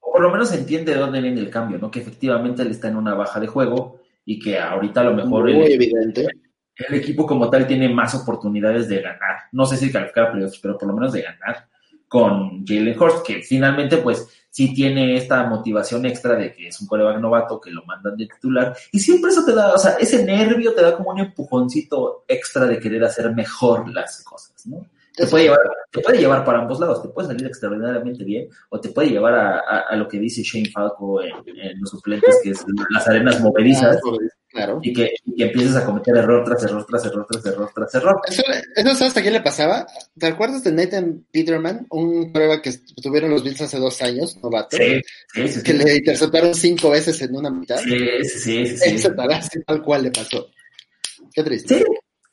por lo menos entiende de dónde viene el cambio, ¿no? Que efectivamente él está en una baja de juego y que ahorita a lo mejor Muy el, evidente. el equipo como tal tiene más oportunidades de ganar. No sé si calificar a playoffs, pero por lo menos de ganar con Jalen Hurst, que finalmente pues sí tiene esta motivación extra de que es un coreback novato que lo mandan de titular y siempre eso te da, o sea, ese nervio te da como un empujoncito extra de querer hacer mejor las cosas, ¿no? Te puede, llevar, te puede llevar para ambos lados, te puede salir extraordinariamente bien o te puede llevar a, a, a lo que dice Shane Falco en, en, los suplentes, que es las arenas movedizas, Claro. y, que, y que empieces a cometer error tras error, tras error, tras error, tras error. Eso, eso ¿sabes a quién le pasaba? ¿Te acuerdas de Nathan Peterman? Un prueba que tuvieron los Bills hace dos años, novato. Sí, sí, sí, Que le interceptaron cinco veces en una mitad. Sí, sí, sí, sí, sí. Eso tal cual le pasó. Qué triste. Sí,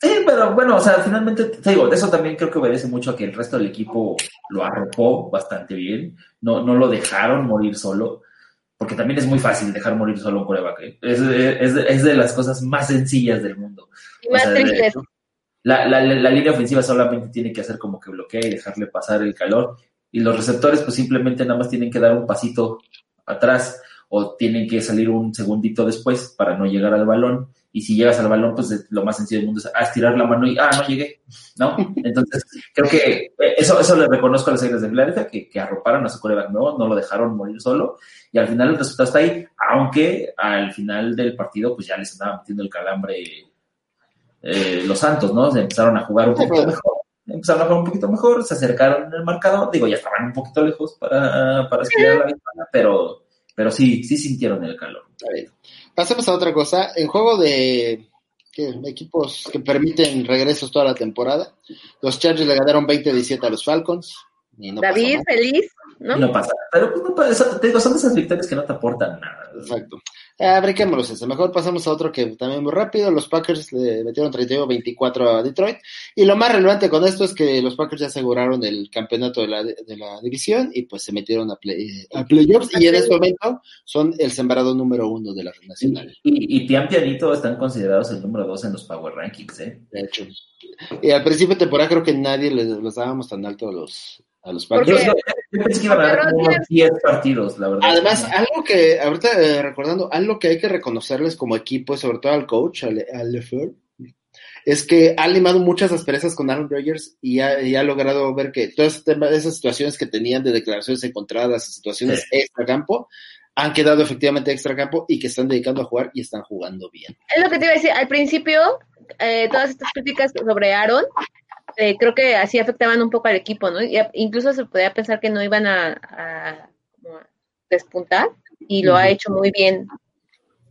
sí, pero bueno, o sea, finalmente, te digo, eso también creo que obedece mucho a que el resto del equipo lo arropó bastante bien, no, no lo dejaron morir solo, porque también es muy fácil dejar morir solo un coreback, ¿eh? es, es, es, de las cosas más sencillas del mundo. Y más O sea, tristes. La, la, la, línea ofensiva solamente tiene que hacer como que bloquea y dejarle pasar el calor, y los receptores pues simplemente nada más tienen que dar un pasito atrás o tienen que salir un segundito después para no llegar al balón y si llegas al balón, pues lo más sencillo del mundo es a estirar la mano y, ah, no llegué, ¿no? Entonces, creo que eso, eso le reconozco a los Águilas de Filadelfia, que, que arroparon a su coreback nuevo, no lo dejaron morir solo, y al final el resultado está ahí, aunque al final del partido, pues ya les andaba metiendo el calambre eh, los Santos, ¿no? Se empezaron a jugar un poquito mejor, empezaron a jugar un poquito mejor, se acercaron en el marcador, digo, ya estaban un poquito lejos para, para aspirar a la victoria, pero, pero sí, sí sintieron el calor. Está bien. Pasemos a otra cosa. En juego de ¿qué? equipos que permiten regresos toda la temporada, los Chargers le ganaron 20-17 a los Falcons. Y no David, pasó feliz, ¿no? Y no pasa. Pero pues, no pasa, te digo, son esas victorias que no te aportan nada. Exacto. Brinquémoslos ese. Mejor pasamos a otro que también muy rápido. Los Packers le metieron 31-24 a Detroit. Y lo más relevante con esto es que los Packers ya aseguraron el campeonato de la, de la división y pues se metieron a, play, a playoffs. Y en este momento son el sembrado número uno de la nacional. Y, y, y Pian Pianito están considerados el número dos en los Power Rankings, ¿eh? De hecho. Y al principio de temporada creo que nadie les, los dábamos tan alto a los, a los Packers. Yo, yo, pensé que iban a dar como unos 10 partidos, la verdad. Además, algo que, ahorita eh, recordando, algo que hay que reconocerles como equipo, sobre todo al coach, al, al Lefleur, es que ha limado muchas asperezas con Aaron Rodgers y ha, y ha logrado ver que todas esas situaciones que tenían de declaraciones encontradas, situaciones sí. extra campo, han quedado efectivamente extra campo y que están dedicando a jugar y están jugando bien. Es lo que te iba a decir, al principio, eh, todas estas críticas sobre Aaron, eh, creo que así afectaban un poco al equipo, ¿no? Y incluso se podía pensar que no iban a, a, a despuntar y lo uh -huh. ha hecho muy bien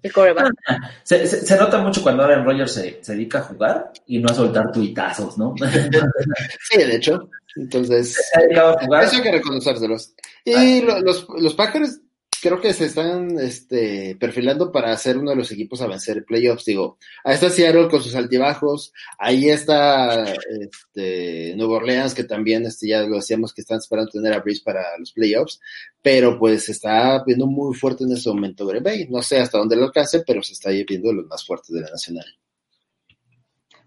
el coreback. <laughs> Se, se, se, nota mucho cuando Aaron Rodgers se, se, dedica a jugar y no a soltar tuitazos, ¿no? <laughs> sí, de hecho. Entonces, a jugar. eso hay que reconocérselos. Y ah. los, los Packers creo que se están este, perfilando para ser uno de los equipos a vencer playoffs. Digo, ahí está Seattle con sus altibajos, ahí está este, Nuevo Orleans, que también este, ya lo decíamos que están esperando tener a Breeze para los playoffs, pero pues se está viendo muy fuerte en este momento Green Bay. No sé hasta dónde lo alcance, pero se está viendo los más fuertes de la nacional.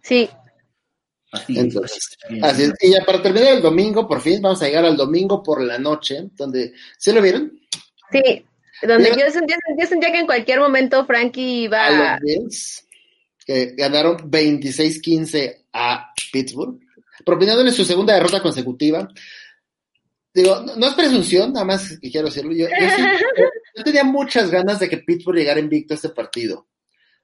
Sí. Así, Entonces, así es. Y ya para terminar el domingo, por fin, vamos a llegar al domingo por la noche, donde, ¿se lo vieron? Sí, donde yo sentía, yo sentía, que en cualquier momento Frankie iba a los Bills, que ganaron 26-15 a Pittsburgh, proponiéndole su segunda derrota consecutiva. Digo, no, no es presunción, nada más que quiero decirlo. Yo, yo, sí, yo, tenía muchas ganas de que Pittsburgh llegara invicto a este partido.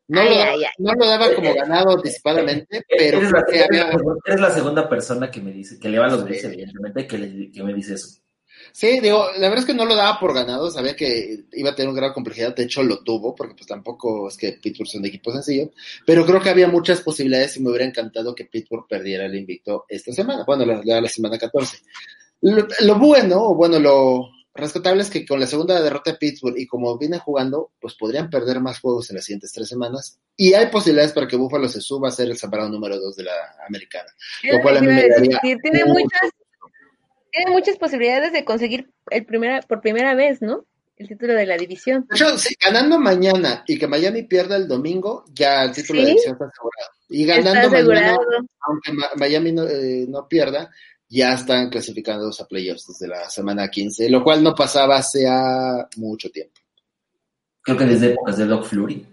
No, ay, lo, ay, ay. no lo daba como ganado anticipadamente, pero eres la, que había... eres la segunda persona que me dice, que le va a los Bills, evidentemente, que, le, que me dice eso. Sí, digo, la verdad es que no lo daba por ganado, sabía que iba a tener un grado de complejidad, de hecho lo tuvo, porque pues tampoco es que Pittsburgh sea un equipo sencillo, pero creo que había muchas posibilidades y me hubiera encantado que Pittsburgh perdiera el invicto esta semana, bueno, la, la, semana 14. Lo, lo, bueno, o bueno, lo rescatable es que con la segunda derrota de Pittsburgh y como vienen jugando, pues podrían perder más juegos en las siguientes tres semanas y hay posibilidades para que Buffalo se suba a ser el separado número dos de la americana. Lo cual a mí me daría tiene muchas tiene muchas posibilidades de conseguir el primera, por primera vez, ¿no? El título de la división. De hecho, sí, ganando mañana y que Miami pierda el domingo, ya el título ¿Sí? de división está asegurado. Y ganando mañana, aunque Miami no, eh, no, pierda, ya están clasificados a playoffs desde la semana 15, lo cual no pasaba hace mucho tiempo. Creo que desde épocas de Doc Flurry.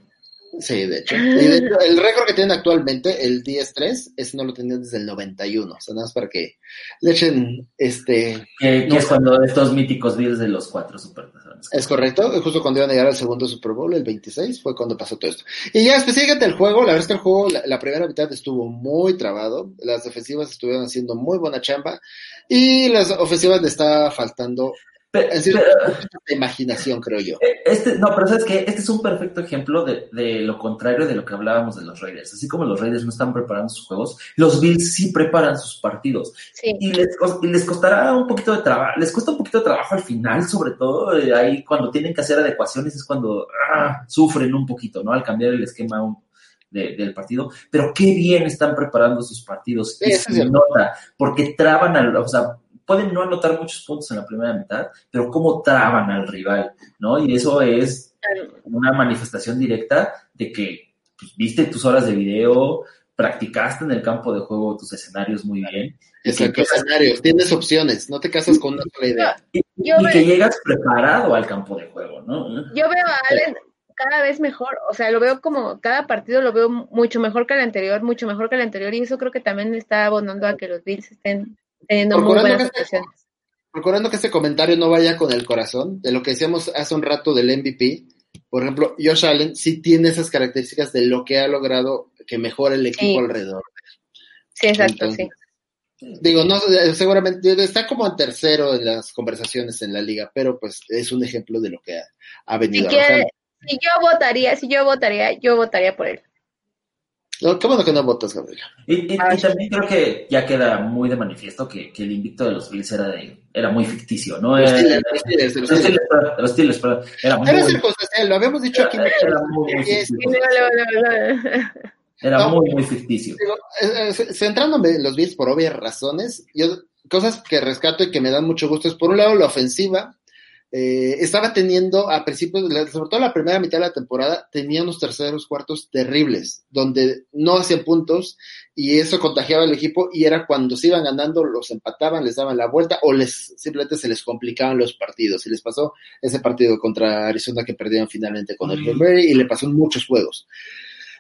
Sí, de hecho. Y de hecho, el récord que tienen actualmente, el 10-3, ese no lo tenían desde el 91. O sea, nada más para que le echen este. Que, que es cuando estos míticos Bills de los cuatro supertazos. Es correcto, justo cuando iban a llegar al segundo Super Bowl, el 26, fue cuando pasó todo esto. Y ya específicamente el juego, la verdad es que el juego, la, la primera mitad estuvo muy trabado, las defensivas estuvieron haciendo muy buena chamba y las ofensivas le estaba faltando En serio, pero- de imaginación, creo yo. Eh, Este, no, pero sabes que este es un perfecto ejemplo de, de lo contrario de lo que hablábamos de los Raiders. Así como los Raiders no están preparando sus juegos, los Bills sí preparan sus partidos. Sí. Y les, cos- y les costará un poquito de trabajo, les cuesta un poquito de trabajo al final, sobre todo, eh, ahí cuando tienen que hacer adecuaciones es cuando ah, sufren un poquito, ¿no? Al cambiar el esquema un- de- del partido. Pero qué bien están preparando sus partidos. Sí, y eso se es nota, porque traban al, o sea, pueden no anotar muchos puntos en la primera mitad, pero cómo traban al rival, ¿no? Y eso es una manifestación directa de que pues, viste tus horas de video, practicaste en el campo de juego tus escenarios muy bien, Exacto, escenarios, tienes opciones, no te casas con una sola idea. y- Yo y ve- que llegas preparado al campo de juego, ¿no? Yo veo a Allen cada vez mejor, o sea, lo veo como cada partido lo veo mucho mejor que el anterior, mucho mejor que el anterior, y eso creo que también está abonando a que los Bills estén teniendo muy buenas que actuaciones. Que este comentario no vaya con el corazón, de lo que decíamos hace un rato del MVP, por ejemplo, Josh Allen sí tiene esas características de lo que ha logrado que mejore el equipo Sí. alrededor. Sí, exacto, Entonces, sí. Digo, no, seguramente está como en tercero en las conversaciones en la liga, pero pues es un ejemplo de lo que ha, ha Si, venido quiere- arrojando. si yo votaría, si yo votaría, yo votaría por él. No, qué bueno que no votas, Gabriela. Y, y- y también creo que ya queda muy de manifiesto que, que el invicto de los Bills era, de, era muy ficticio, ¿no? Los Steelers, los Steelers, los. Steelers, perdón, era muy, Era circunstancial, lo habíamos dicho aquí era muy. Era No. muy, muy ficticio. Digo, eh, eh, centrándome en los Bills por obvias razones, yo cosas que rescato y que me dan mucho gusto es por un lado la ofensiva. Eh, estaba teniendo a principios, de la- sobre todo la primera mitad de la temporada, tenía unos terceros cuartos terribles, donde no hacían puntos y eso contagiaba al equipo y era cuando se iban ganando, los empataban, les daban la vuelta o les simplemente se les complicaban los partidos. Y les pasó ese partido contra Arizona que perdieron finalmente con el Green Bay y le pasó en muchos juegos.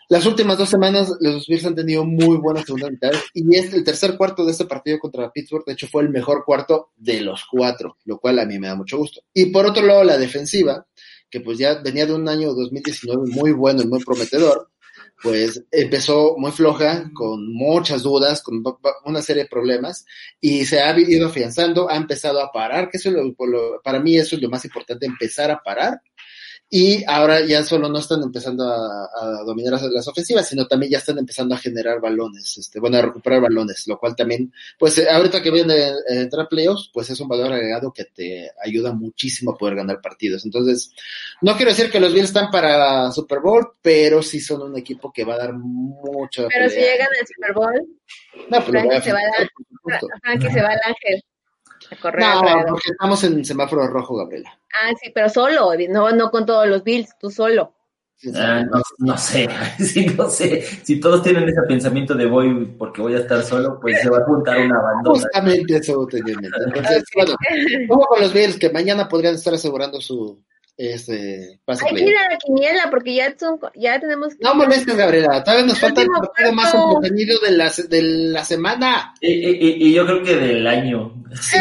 Las últimas dos semanas los Bills han tenido muy buenas segundas mitades y este, el tercer cuarto de este partido contra Pittsburgh, de hecho, fue el mejor cuarto de los cuatro, lo cual a mí me da mucho gusto. Y por otro lado, la defensiva, que pues ya venía de un año 2019 muy bueno y muy prometedor, pues empezó muy floja, con muchas dudas, con una serie de problemas, y se ha ido afianzando, ha empezado a parar, que eso es lo- para mí eso es lo más importante, empezar a parar, y ahora ya solo no están empezando a, a dominar las- ofensivas, sino también ya están empezando a generar balones, este, bueno, a recuperar balones, lo cual también, pues eh, ahorita que viene eh, entrar playoffs, pues es un valor agregado que te ayuda muchísimo a poder ganar partidos. Entonces, no quiero decir que los Bills están para Super Bowl, pero sí son un equipo que va a dar mucho. Pero si llegan al Super Bowl, no, pues a Frankie se va a. Frankie se va al ángel a correr No, alrededor. porque estamos en semáforo rojo, Gabriela. Ah, sí, pero solo, no, no con todos los Bills, tú solo. Ah, no, no sé, <laughs> sí, no sé. Si todos tienen ese pensamiento de voy porque voy a estar solo, pues se va a juntar una bandona. Justamente eso tenía en mente. Entonces, <laughs> bueno, vamos con los Bills que mañana podrían estar asegurando su este pase Hay que ir a la quiniela porque ya, son, ya tenemos... No molestes, Gabriela. Todavía nos falta el partido más entretenido de la, de la semana. Y, y- y yo creo que del año. Sí,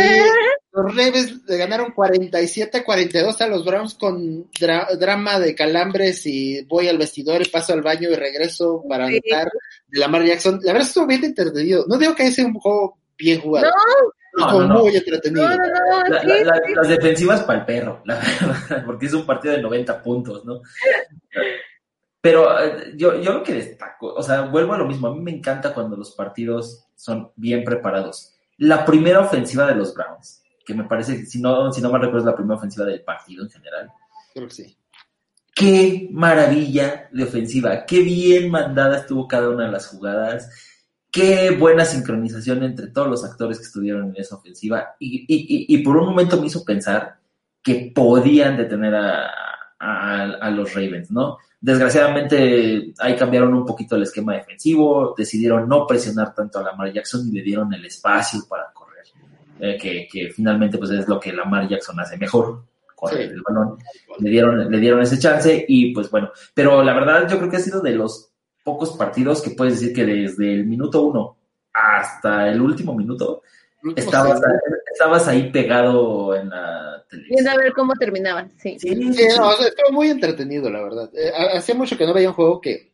los Ravens le ganaron 47-42 a los Browns con dra- drama de calambres y voy al vestidor y paso al baño y regreso para Sí. anotar de Lamar Jackson. La verdad estuvo bien entretenido. No digo que haya sido un juego bien jugado. No, no, no. muy entretenido. No, no, no, La- sí, la- la- sí. Las defensivas para el perro, <laughs> la verdad, porque es un partido de 90 puntos, ¿no? Pero eh, yo, yo lo que destaco, o sea, vuelvo a lo mismo, a mí me encanta cuando los partidos son bien preparados. La primera ofensiva de los Browns, que me parece, si no, si no mal recuerdo, es la primera ofensiva del partido en general. Creo que sí. Qué maravilla de ofensiva, qué bien mandada estuvo cada una de las jugadas, qué buena sincronización entre todos los actores que estuvieron en esa ofensiva y, y- y- y por un momento me hizo pensar que podían detener a, a- a los Ravens, ¿no? Desgraciadamente ahí cambiaron un poquito el esquema defensivo, decidieron no presionar tanto a Lamar Jackson y le dieron el espacio para correr, eh, que, que finalmente pues es lo que Lamar Jackson hace mejor, correr el balón. Le dieron, le dieron ese chance y pues bueno, pero la verdad yo creo que ha sido de los pocos partidos que puedes decir que desde el minuto uno hasta el último minuto estabas, estabas ahí pegado en la televisión. Viendo a ver cómo terminaba, sí. Sí, no, estuvo muy entretenido, la verdad. Eh, hacía mucho que no veía un juego que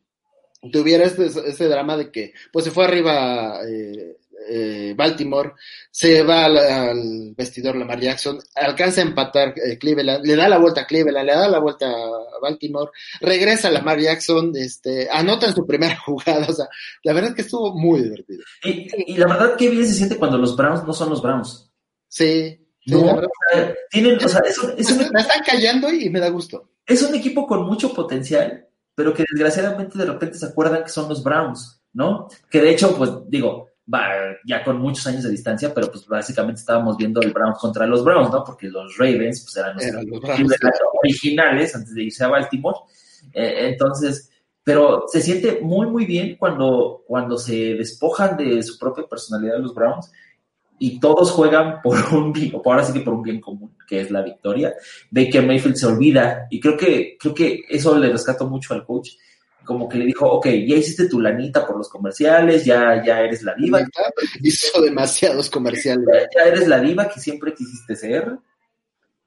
tuviera este, ese drama de que pues se fue arriba eh, eh, Baltimore, se va al, vestidor Lamar Jackson, alcanza a empatar eh, Cleveland, le da la vuelta a Cleveland, le da la vuelta a Baltimore, regresa Lamar Jackson, este, anota en su primera <laughs> jugada, o sea, la verdad que estuvo muy divertido. Y, la verdad que bien se siente cuando los Browns no son los Browns. Sí. Sí, la verdad, tienen, o sea, <laughs> me están callando y me da gusto. Es un equipo con mucho potencial, pero que desgraciadamente de repente se acuerdan que son los Browns, ¿no? Que de hecho, pues digo, ya con muchos años de distancia, pero pues básicamente estábamos viendo el Browns contra los Browns, ¿no? Porque los Ravens pues eran los, originales antes de irse a Baltimore. Eh, entonces, pero se siente muy, muy bien cuando, cuando se despojan de su propia personalidad los Browns y todos juegan por <laughs> un bien, o ahora sí que por un bien común, que es la victoria. Baker Mayfield se olvida y creo que, creo que eso le rescato mucho al coach como que le dijo, ok, ya hiciste tu lanita por los comerciales, ya, ya eres la diva. Hizo demasiados comerciales. Ya, eres la diva que siempre quisiste ser.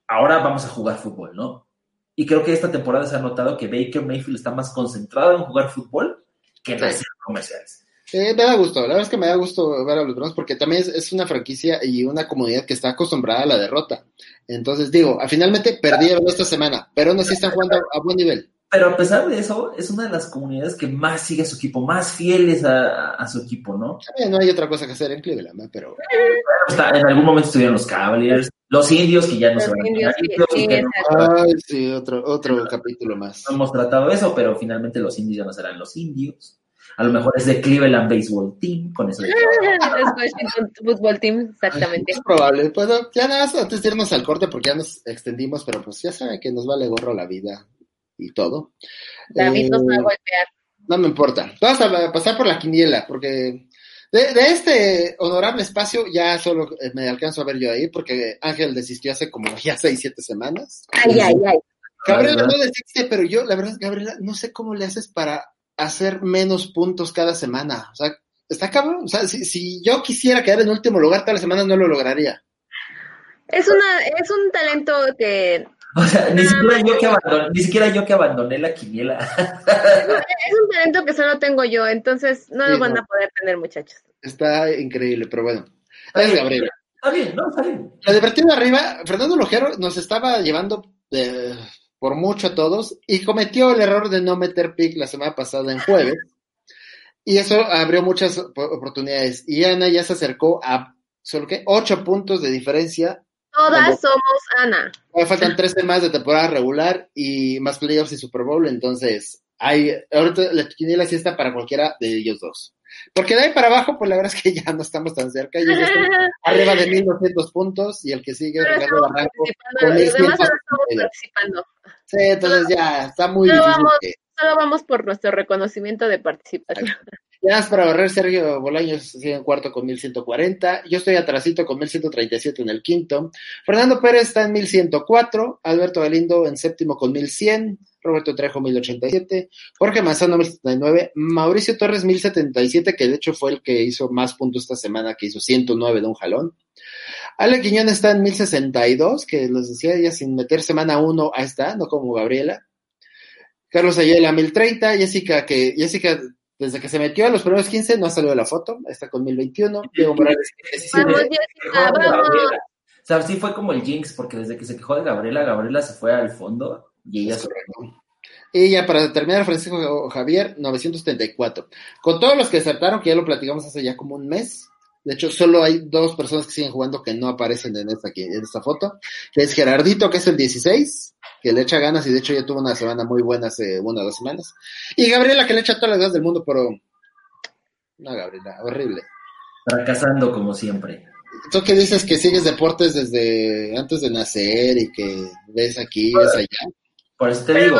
Ahora vamos a jugar fútbol, ¿no? Y creo que esta temporada se ha notado que Baker Mayfield está más concentrado en jugar fútbol que en hacer comerciales. me da gusto, la verdad es que me da gusto ver a los Browns porque también es, una franquicia y una comunidad que está acostumbrada a la derrota. Entonces digo, finalmente perdieron esta semana, pero no sí están jugando a buen nivel. Pero a pesar de eso, es una de las comunidades que más sigue a su equipo, más fieles a, su equipo, ¿no? no hay otra cosa que hacer en Cleveland, pero... en algún momento estuvieron los Cavaliers, los indios que ya no se van a Ay, sí, otro, otro capítulo más. hemos tratado eso, pero finalmente los indios ya no serán los indios. A lo mejor es de Cleveland Baseball Team, con eso. De <laughs> Fútbol Team, exactamente. Es probable. Pues ya nada más antes de irnos al corte, porque ya nos extendimos, pero pues ya saben que nos vale gorro la vida y todo. David nos va a golpear. No me importa. Vamos a pasar por la quiniela, porque de, este honorable espacio ya solo eh, me alcanzo a ver yo ahí, porque Ángel desistió hace como ya seis, siete semanas. Ay, ay, ay. Gabriela no desiste, pero yo, la verdad, Gabriela, no sé cómo le haces para hacer menos puntos cada semana. O sea, está cabrón. O sea, si, si yo quisiera quedar en último lugar cada semana, no lo lograría. Es una, es un talento que o sea, ni siquiera, yo que abandoné, ni siquiera yo que abandoné la quiniela. <laughs> Es un talento que solo tengo yo, entonces no lo van a poder tener, muchachos. Está increíble, pero bueno. Es Gabriela. Está bien, ¿no? Está bien. La divertida arriba, Fernando Lojero nos estaba llevando eh, por mucho a todos y cometió el error de no meter pick la semana pasada en jueves. Y eso abrió muchas oportunidades. Y Ana ya se acercó a solo que ocho puntos de diferencia Todas somos Ana. faltan tres más de temporada regular y más playoffs y Super Bowl, entonces hay, ahorita la quiniela sí está para cualquiera de ellos dos. Porque de ahí para abajo, pues la verdad es que ya no estamos tan cerca. Yo ya <laughs> arriba de 1200 puntos y el que sigue es Ricardo Barranco. Con participando. Sí, entonces ya está muy solo difícil. Vamos, Solo vamos por nuestro reconocimiento de participación. Ya es para barrer, Sergio Bolaños sigue en cuarto con 1140. Yo estoy atrasito con 1137 en el quinto. Fernando Pérez está en 1104. Alberto Galindo en séptimo con 1100. Roberto Trejo 1087. Jorge Manzano 1079. Mauricio Torres 1077, que de hecho fue el que hizo más puntos esta semana, que hizo 109 de un jalón. Ale Quiñón está en 1062, que les decía ella sin meter semana 1, ahí está, no como Gabriela. Carlos Ayala 1030, Jessica que Jessica desde que se metió a los primeros 15 no ha salido la foto, está con 1021. Diego Morales. Vamos, Jessica, vamos. O sea, sí fue como el Jinx, porque desde que se quejó de Gabriela, Gabriela se fue al fondo y ella se y ya para terminar, Francisco Javier, 974. Con todos los que saltaron, que ya lo platicamos hace ya como un mes. De hecho, solo hay dos personas que siguen jugando que no aparecen en esta, en esta foto. Que es Gerardito, que es el 16 que le echa ganas y de hecho ya tuvo una semana muy buena hace una o dos semanas. Y Gabriela que le echa todas las ganas del mundo, pero no, Gabriela, horrible. Fracasando como siempre. Tú que dices que sigues deportes desde antes de nacer y que ves aquí, ves allá. Por eso te digo,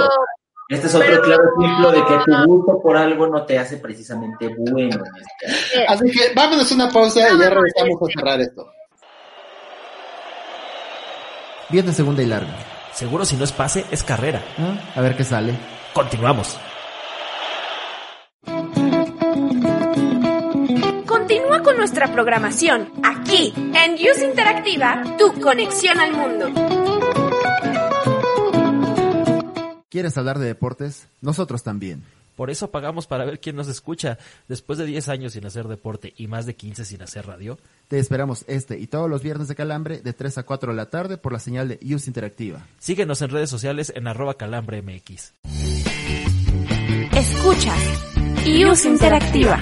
este es otro claro ejemplo de que tu gusto por algo no te hace precisamente bueno. Este Así que vámonos una pausa y ya regresamos a cerrar esto. Viernes segunda y larga Seguro si no es pase, es carrera. ¿Ah? A ver qué sale. Continuamos. Continúa con nuestra programación aquí en Use Interactiva, tu conexión al mundo. ¿Quieres hablar de deportes? Nosotros también. Por eso pagamos para ver quién nos escucha. Después de 10 años sin hacer deporte y más de 15 sin hacer radio. Te esperamos este y todos los viernes de Calambre de 3 a 4 de la tarde por la señal de Use Interactiva. Síguenos en redes sociales en arroba calambremx. Escuchas Use Interactiva.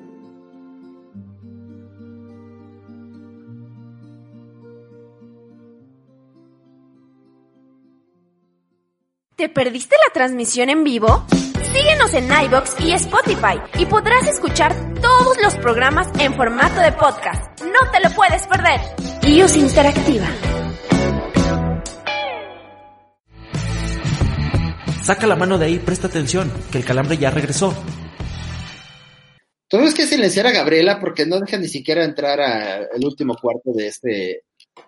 ¿Te perdiste la transmisión en vivo? Síguenos en iBox y Spotify y podrás escuchar todos los programas en formato de podcast. No te lo puedes perder. IOS Interactiva. Saca la mano de ahí, presta atención, que el calambre ya regresó. Tuvimos que silenciar a Gabriela porque no deja ni siquiera entrar al último cuarto de este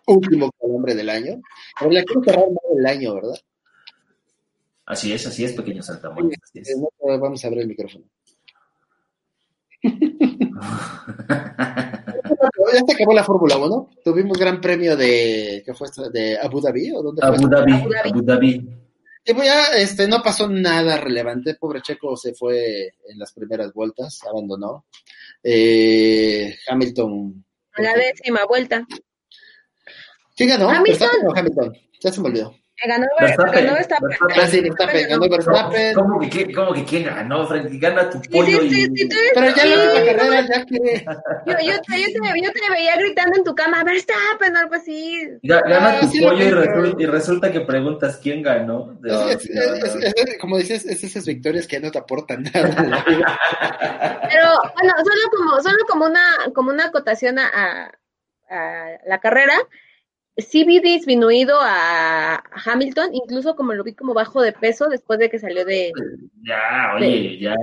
último calambre del año. Gabriela, quiero cerrar el año, ¿verdad? Así es, así es, pequeño saltamontes. Así es. Vamos a abrir el micrófono. <laughs> ya se acabó la Fórmula 1. Tuvimos gran premio de. ¿Qué fue esto? ¿De Abu Dhabi? ¿O dónde Abu, fue? Dhabi, Abu Dhabi. Y pues ya este, no pasó nada relevante. Pobre Checo se fue en las primeras vueltas, abandonó. Eh, Hamilton. A la décima vuelta. ¿Quién ganó? Hamilton. ¿Verstappen o Hamilton? Ya se me olvidó. Ganó, Verstappen, ganó Verstappen. Verstappen. Sí, Verstappen, ganó Verstappen. ¿Cómo que, quién- cómo que quién ganó, Frank? Gana tu pollo sí, sí, y... sí, tú Pero ya la última carrera, ya que. Yo, yo, te, yo, te, yo te veía gritando en tu cama, Verstappen, algo así. Ga- Gana Ah, tu pollo y resulta, y resulta que preguntas quién ganó. De- Es- es- es- es- como dices, es esas victorias que no te aportan nada. Pero bueno, solo como, solo como una, como una acotación a- a la carrera, sí vi disminuido a, Hamilton, incluso como lo vi como bajo de peso después de que salió de. Ya, oye, ya,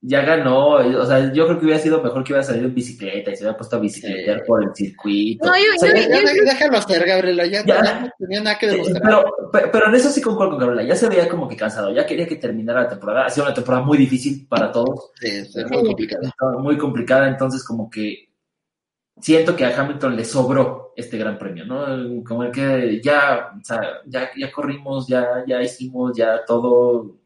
ya ganó. O sea, yo creo que hubiera sido mejor que hubiera salido en bicicleta y se hubiera puesto a bicicletear Sí. por el circuito. No, yo- O sea, ya- Ya, yo- ya, déjalo hacer, Gabriela, ya, no tenía nada que demostrar. Pero, pe- pero en eso sí concuerdo con Gabriela, ya se veía como que cansado, ya quería que terminara la temporada, ha sido una temporada muy difícil para todos, Sí, muy complicado. muy complicada, entonces como que siento que a Hamilton le sobró este gran premio, ¿no? Como el que ya, o sea, ya, ya corrimos, ya, ya hicimos, ya todo,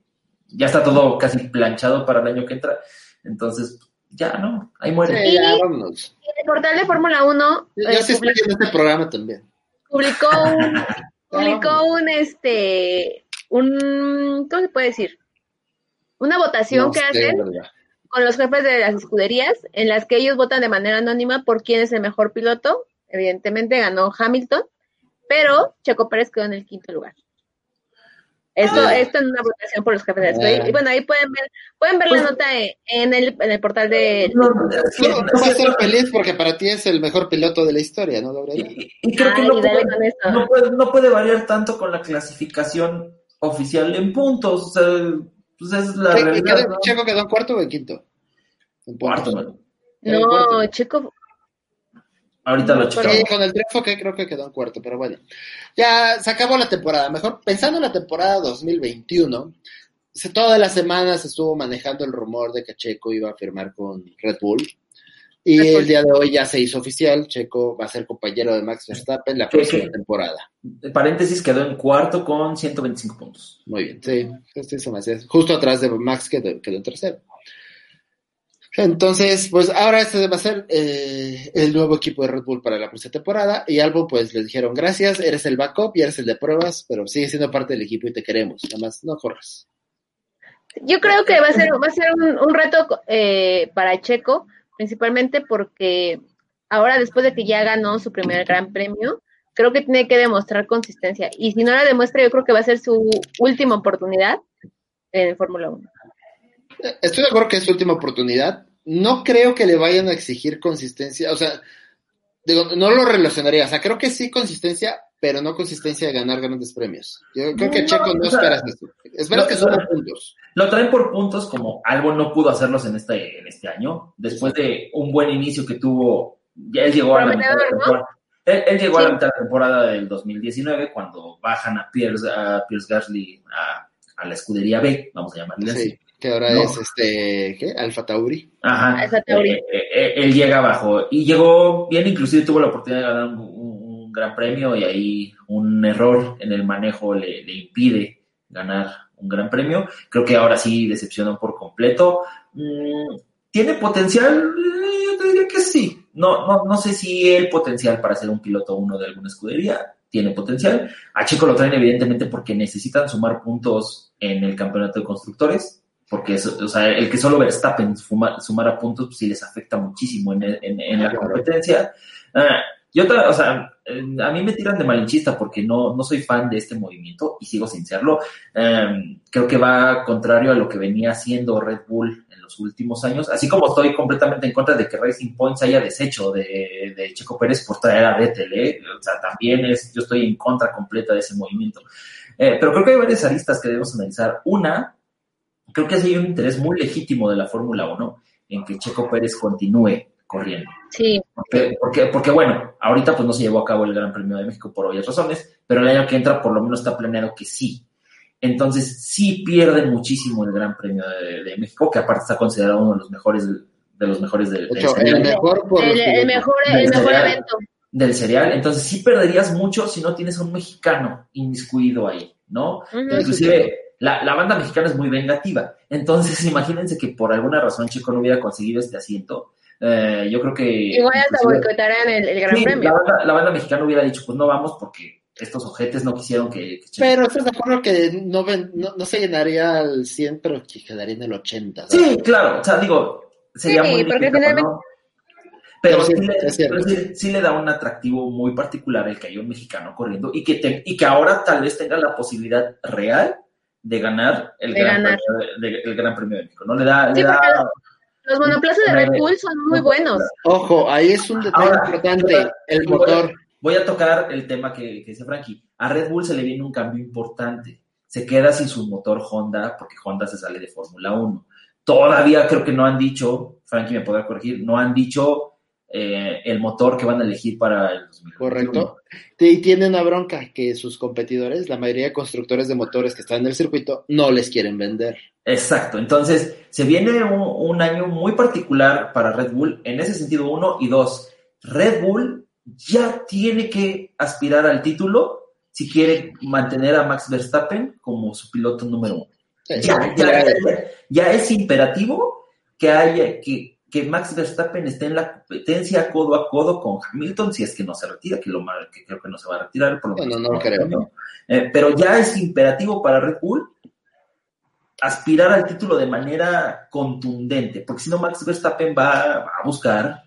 ya está todo casi planchado para el año que entra, entonces ya, ¿no? Ahí muere. Sí, ya, vámonos. En el portal de Fórmula 1 Yo eh, sí estoy en este programa también. publicó <laughs> un, publicó un este un ¿cómo se puede decir? Una votación No que hacen ¿verdad? Con los jefes de las escuderías, en las que ellos votan de manera anónima por quién es el mejor piloto. Evidentemente ganó Hamilton, pero Checo Pérez quedó en el quinto lugar. Esto, Ah. esto en una votación por los jefes de las escuderías. Ah. Y bueno, ahí pueden ver, pueden ver la Pues- nota en, en el, en el portal de No, vas a ser feliz porque para ti es el mejor piloto de la historia, ¿no, Gabriela? y, y creo que Ay, no dale puede, con esto. no, puede, no puede variar tanto con la clasificación oficial en puntos, o sea, pues es la ¿Qué- qué realidad, quedó- ¿no? ¿Checo quedó en cuarto o en quinto? En Cuarto, No, cuarto. Checo, Ahorita lo Sí, checamos. con el triunfo que creo que quedó en cuarto, pero bueno. Ya se acabó la temporada. Mejor pensando en la temporada 2021, se- todas las semanas se estuvo manejando el rumor de que Checo iba a firmar con Red Bull. Y Bull. el día de hoy ya se hizo oficial. Checo va a ser compañero de Max Verstappen la próxima temporada. Paréntesis, quedó en cuarto con 125 puntos. Muy bien, sí. Este se me hace- justo atrás de Max que quedó en tercero. Entonces, pues ahora este va a ser eh, el nuevo equipo de Red Bull para la próxima temporada. Y Albon, pues les dijeron gracias, eres el backup y eres el de pruebas, pero sigue siendo parte del equipo y te queremos. Nada más no corras. Yo creo que va a ser, va a ser un, un reto eh, para Checo, principalmente porque ahora después de que ya ganó su primer gran premio, creo que tiene que demostrar consistencia. Y si no la demuestra, yo creo que va a ser su última oportunidad en Fórmula 1. Estoy de acuerdo que es su última oportunidad. No creo que le vayan a exigir consistencia. O sea, digo, no lo relacionaría. O sea, creo que sí consistencia, pero no consistencia de ganar grandes premios. Yo creo que No, Checo no o sea, esperas eso. Esperas no, que no, sumen no. puntos. Lo traen por puntos como algo no pudo hacerlos en este, en este año. Después de un buen inicio que tuvo, ya él llegó a la mitad de la temporada. Él, él llegó a la mitad de la temporada del 2019 cuando bajan a Pierce, a Pierce Gasly a, a la escudería B, vamos a llamarle así. Sí, que ahora No. es este, ¿qué? Alfa Tauri. Ajá. Esa teoría. Eh, eh, eh, él llega abajo y llegó bien, inclusive tuvo la oportunidad de ganar un, un- un gran premio y ahí un error en el manejo le, le impide ganar un gran premio. Creo que ahora sí decepcionó por completo. Mm, ¿Tiene potencial? Eh, Yo te diría que sí. No, no, no sé si el potencial para ser un piloto uno de alguna escudería tiene potencial. A Checo lo traen evidentemente porque necesitan sumar puntos en el campeonato de constructores porque es- o sea, el que solo Verstappen fuma- sumara puntos, pues sí les afecta muchísimo en, en- en la competencia. Ah, yo, o sea, eh, a mí me tiran de malinchista porque no, no soy fan de este movimiento y sigo sin serlo. Eh, creo que va contrario a lo que venía haciendo Red Bull en los últimos años, así como estoy completamente en contra de que Racing Point se haya deshecho de, de Checo Pérez por traer a Vettel, ¿eh? o sea, también es, yo estoy en contra completa de ese movimiento. Eh, pero creo que hay varias aristas que debemos analizar. Una, creo que sí hay un interés muy legítimo de la Fórmula 1 en que Checo Pérez continúe corriendo. Sí, Porque, porque, porque, bueno, ahorita pues no se llevó a cabo el Gran Premio de México por obvias razones, pero el año que entra por lo menos está planeado que sí. Entonces sí pierden muchísimo el Gran Premio de, de México, que aparte está considerado uno de los mejores de los mejores del, De del hecho, serial, el mejor por el, el mejor, el evento. del serial. Entonces sí perderías mucho si no tienes a un mexicano inmiscuido ahí, ¿no? Inclusive la, la banda mexicana es muy vengativa. Entonces, <laughs> imagínense que por alguna razón Checo no hubiera conseguido este asiento. Eh, yo creo que... Igual hasta boicotarán el, el Gran Sí, Premio. La banda, la banda mexicana hubiera dicho, pues no vamos porque estos ojetes no quisieron que... Pero estás de acuerdo que no, ven, no, no se llenaría al 100, pero que quedaría en el 80. ¿sabes? Sí, claro, o sea, digo, sería Sí, muy porque difícil, finalmente- ¿no? Pero Sí, sí, le, pero sí- sí le da un atractivo muy particular el que haya un mexicano corriendo y que, te- y que ahora tal vez tenga la posibilidad real de ganar el, De gran, ganar. Premio de, de- el gran Premio de México, ¿no? Le da... Sí, le da Los monoplazas de Red Bull son muy buenos. Ojo, ahí es un detalle Ahora, importante, el voy a- motor. Voy a tocar el tema que, que dice Frankie. A Red Bull se le viene un cambio importante. Se queda sin su motor Honda porque Honda se sale de Fórmula 1. Todavía creo que no han dicho, Frankie me podrá corregir, no han dicho eh, el motor que van a elegir para el 2021. Correcto. Y tiene una bronca que sus competidores, la mayoría de constructores de motores que están en el circuito, no les quieren vender. Exacto, entonces se viene un, un año muy particular para Red Bull en ese sentido, uno y dos. Red Bull ya tiene que aspirar al título si quiere mantener a Max Verstappen como su piloto número uno. Ya, ya, es imperativo que haya que, que Max Verstappen esté en la competencia codo a codo con Hamilton si es que no se retira, que, lo, que creo que no se va a retirar. Por lo menos no creo. año. Eh, pero ya es imperativo para Red Bull aspirar al título de manera contundente, porque si no Max Verstappen va, a buscar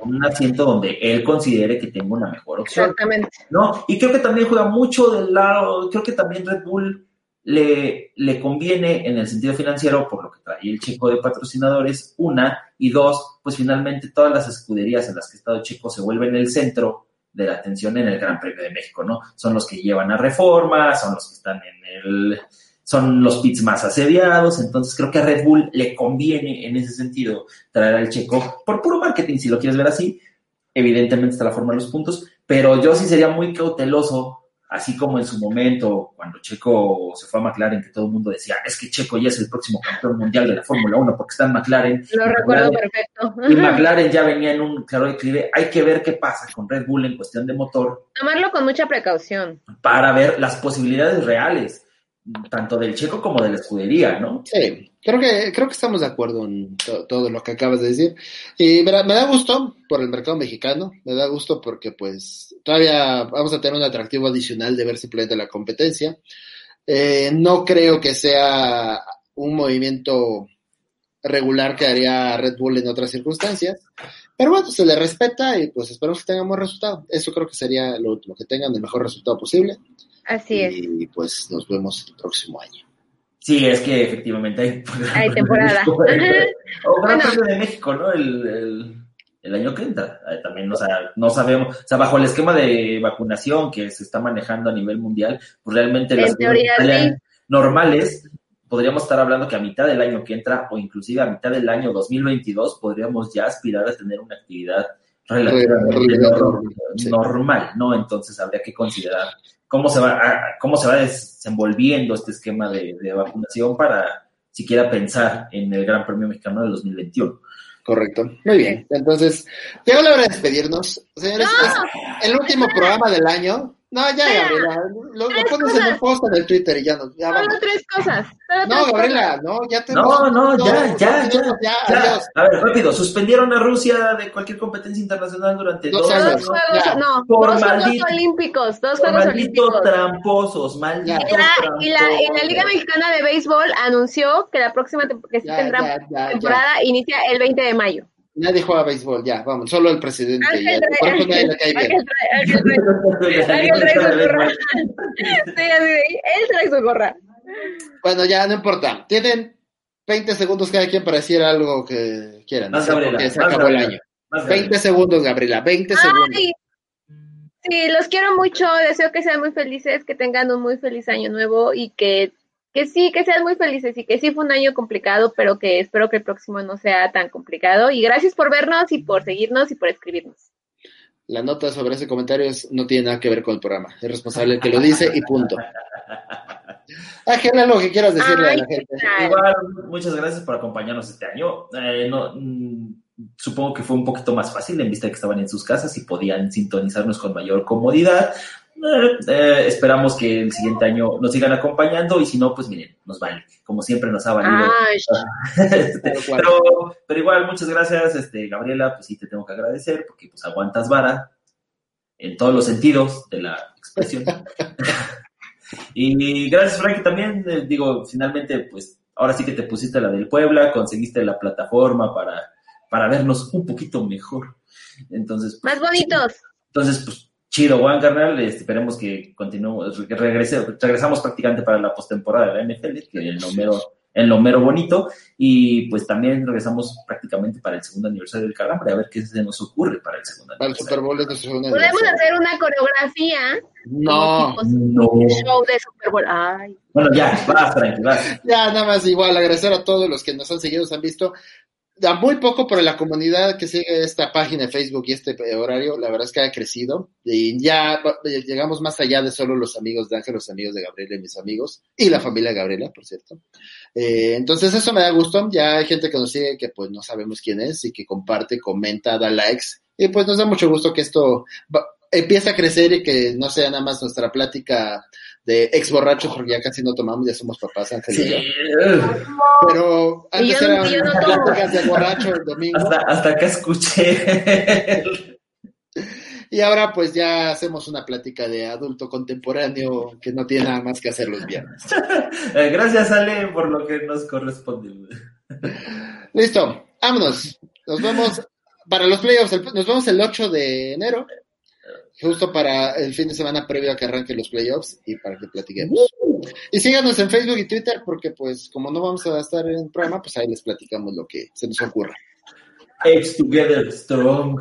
un asiento donde él considere que tenga una mejor opción. Exactamente. ¿no? Y creo que también juega mucho del lado, creo que también Red Bull le, le conviene en el sentido financiero por lo que trae el Checo de patrocinadores, una, y dos, pues finalmente todas las escuderías en las que ha estado Checo se vuelven el centro de la atención en el Gran Premio de México, ¿no? Son los que llevan a reforma, son los que están en el, son los pits más asediados, entonces creo que a Red Bull le conviene en ese sentido traer al Checo por puro marketing, si lo quieres ver así, evidentemente está la forma de los puntos, pero yo sí sería muy cauteloso, así como en su momento, cuando Checo se fue a McLaren, que todo el mundo decía, es que Checo ya es el próximo campeón mundial de la Fórmula 1 porque está en McLaren. Lo recuerdo McLaren- perfecto. Y McLaren ya venía en un claro declive. Hay que ver qué pasa con Red Bull en cuestión de motor Tomarlo con mucha precaución. para ver las posibilidades reales, tanto del Checo como de la escudería, ¿no? Sí, creo que, creo que estamos de acuerdo en to- todo lo que acabas de decir. Y mira, me da gusto por el mercado mexicano, me da gusto porque pues todavía vamos a tener un atractivo adicional de ver simplemente la competencia. Eh, no creo que sea un movimiento regular que haría Red Bull en otras circunstancias. Pero bueno, se le respeta y pues esperamos que tengamos resultado. Eso creo que sería lo último, que tengan el mejor resultado posible. Así es. Y pues nos vemos el próximo año. Sí, es que efectivamente hay, <laughs> Hay temporada. <laughs> <laughs> o Gran Bueno. De México, ¿no? El, el, el año que entra. Eh, También, o sea, no sabemos, o sea, bajo el esquema de vacunación que se está manejando a nivel mundial, pues realmente En las teoría, sí. normales. Podríamos estar hablando que a mitad del año que entra o inclusive a mitad del año 2022 podríamos ya aspirar a tener una actividad relativamente Relativamente nor- normal, sí. normal, ¿no? Entonces habría que considerar cómo se va, a- cómo se va desenvolviendo este esquema de, de vacunación para siquiera pensar en el Gran Premio Mexicano del 2021. Correcto. Muy bien. Entonces, llegó la hora de despedirnos. Señores, es el último programa del año. No, ya. Gabriela. Lo, lo Tres pones en un cosas. post en el Twitter y ya no. Ya Solo tres cosas. Solo No, tres Gabriela, no, ya te No, no, ya, ya, ya, ya, adiós. A ver, rápido, suspendieron a Rusia de cualquier competencia internacional durante Dos dos años. Dos juegos, Ya. no, Por dos Juegos maldito- Olímpicos, dos Por Juegos malditos Olímpicos. tramposos, malditos Y la, y, la, y la tramposos. Liga Mexicana de Béisbol anunció que la próxima que sí Ya, tendrá ya, ya, temporada inicia el 20 de mayo. Nadie juega béisbol, ya, vamos, solo el presidente. Ángel trae- su <laughs> gorra. Sí. Él trae su gorra. Bueno, ya, no importa. Tienen 20 segundos cada quien para decir algo que quieran. Más Gabriela, se más acabó el Gabriela. año. Más 20 segundos, Gabriela, 20 segundos. Sí, los quiero mucho. Deseo que sean muy felices, que tengan un muy feliz año nuevo y que, que sí, que sean muy felices y que sí fue un año complicado, pero que espero que el próximo no sea tan complicado. Y gracias por vernos y por seguirnos y por escribirnos. La nota sobre ese comentario es- no tiene nada que ver con el programa. Es responsable el que lo dice y punto. <laughs> Ángel, algo que quieras decirle Ay, a la gente. Igual, muchas gracias por acompañarnos este año. Eh, no, mm, supongo que fue un poquito más fácil en vista de que estaban en sus casas y podían sintonizarnos con mayor comodidad. Eh, eh, esperamos que el siguiente año nos sigan acompañando y si no, pues miren, nos vale. Como siempre nos ha valido. <laughs> Cual. pero, pero igual, muchas gracias, este, Gabriela, pues sí te tengo que agradecer porque pues aguantas vara en todos los sentidos de la expresión. <laughs> <laughs> y gracias, Frankie, también, eh, digo, finalmente, pues ahora sí que te pusiste la del Puebla, conseguiste la plataforma para, para vernos un poquito mejor. Entonces, pues, más bonitos. entonces, pues, chido, Juan carnal. Este, esperemos que continuemos, que regrese, regresamos prácticamente para la postemporada de la NFL, que en lo mero, en lo mero bonito. Y pues también regresamos prácticamente para el segundo aniversario del Calambre, a ver qué se nos ocurre para el segundo Para el Super aniversario. Bowl es segundo Podemos aniversario. hacer una coreografía. No, tipo No. show de Super Bowl. Ay. Bueno, ya, vas, Frankie, vas. ya nada más igual agradecer a todos los que nos han seguido, nos han visto. Da muy poco, pero la comunidad que sigue esta página de Facebook y este horario, la verdad es que ha crecido. Y ya llegamos más allá de solo los amigos de Ángel, los amigos de Gabriela y mis amigos, y la familia de Gabriela, por cierto. Eh, entonces eso me da gusto. Ya hay gente que nos sigue que pues no sabemos quién es y que comparte, comenta, da likes. Y pues nos da mucho gusto que esto empiece a crecer y que no sea nada más nuestra plática de ex borrachos, porque ya casi no tomamos, ya somos papás, Ángel y yo. Pero antes yo eran yo no pláticas de borracho el domingo. Hasta, hasta acá escuché. Y ahora pues ya hacemos una plática de adulto contemporáneo que no tiene nada más que hacer los viernes. <laughs> Eh, Gracias, Ale, por lo que nos corresponde. Listo, vámonos. Nos vemos para los playoffs. el- Nos vemos el 8 de enero, justo para el fin de semana previo a que arranquen los playoffs y para que platiquemos. Y síganos en Facebook y Twitter porque pues como no vamos a estar en el programa, pues ahí les platicamos lo que se nos ocurra. Eggs together strong.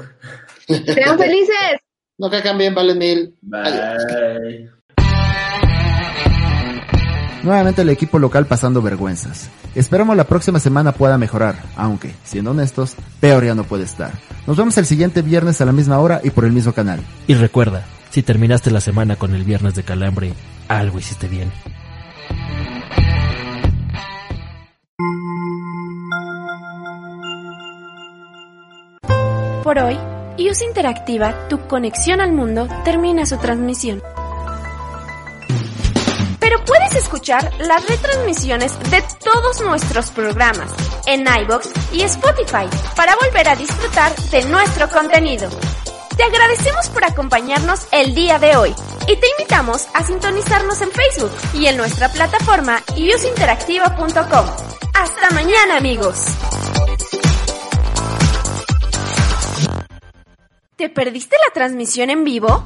Sean felices. No que bien, valen mil. Adiós. Bye. Nuevamente el equipo local pasando vergüenzas. Esperamos la próxima semana pueda mejorar, aunque, siendo honestos, peor ya no puede estar. Nos vemos el siguiente viernes a la misma hora y por el mismo canal. Y recuerda, si terminaste la semana con el viernes de calambre, algo hiciste bien. Por hoy, IUS Interactiva, tu conexión al mundo, termina su transmisión. Pero puedes escuchar las retransmisiones de todos nuestros programas en iBox y Spotify para volver a disfrutar de nuestro contenido. Te agradecemos por acompañarnos el día de hoy y te invitamos a sintonizarnos en Facebook y en nuestra plataforma iusinteractiva.com. Hasta mañana amigos. ¿Te perdiste la transmisión en vivo?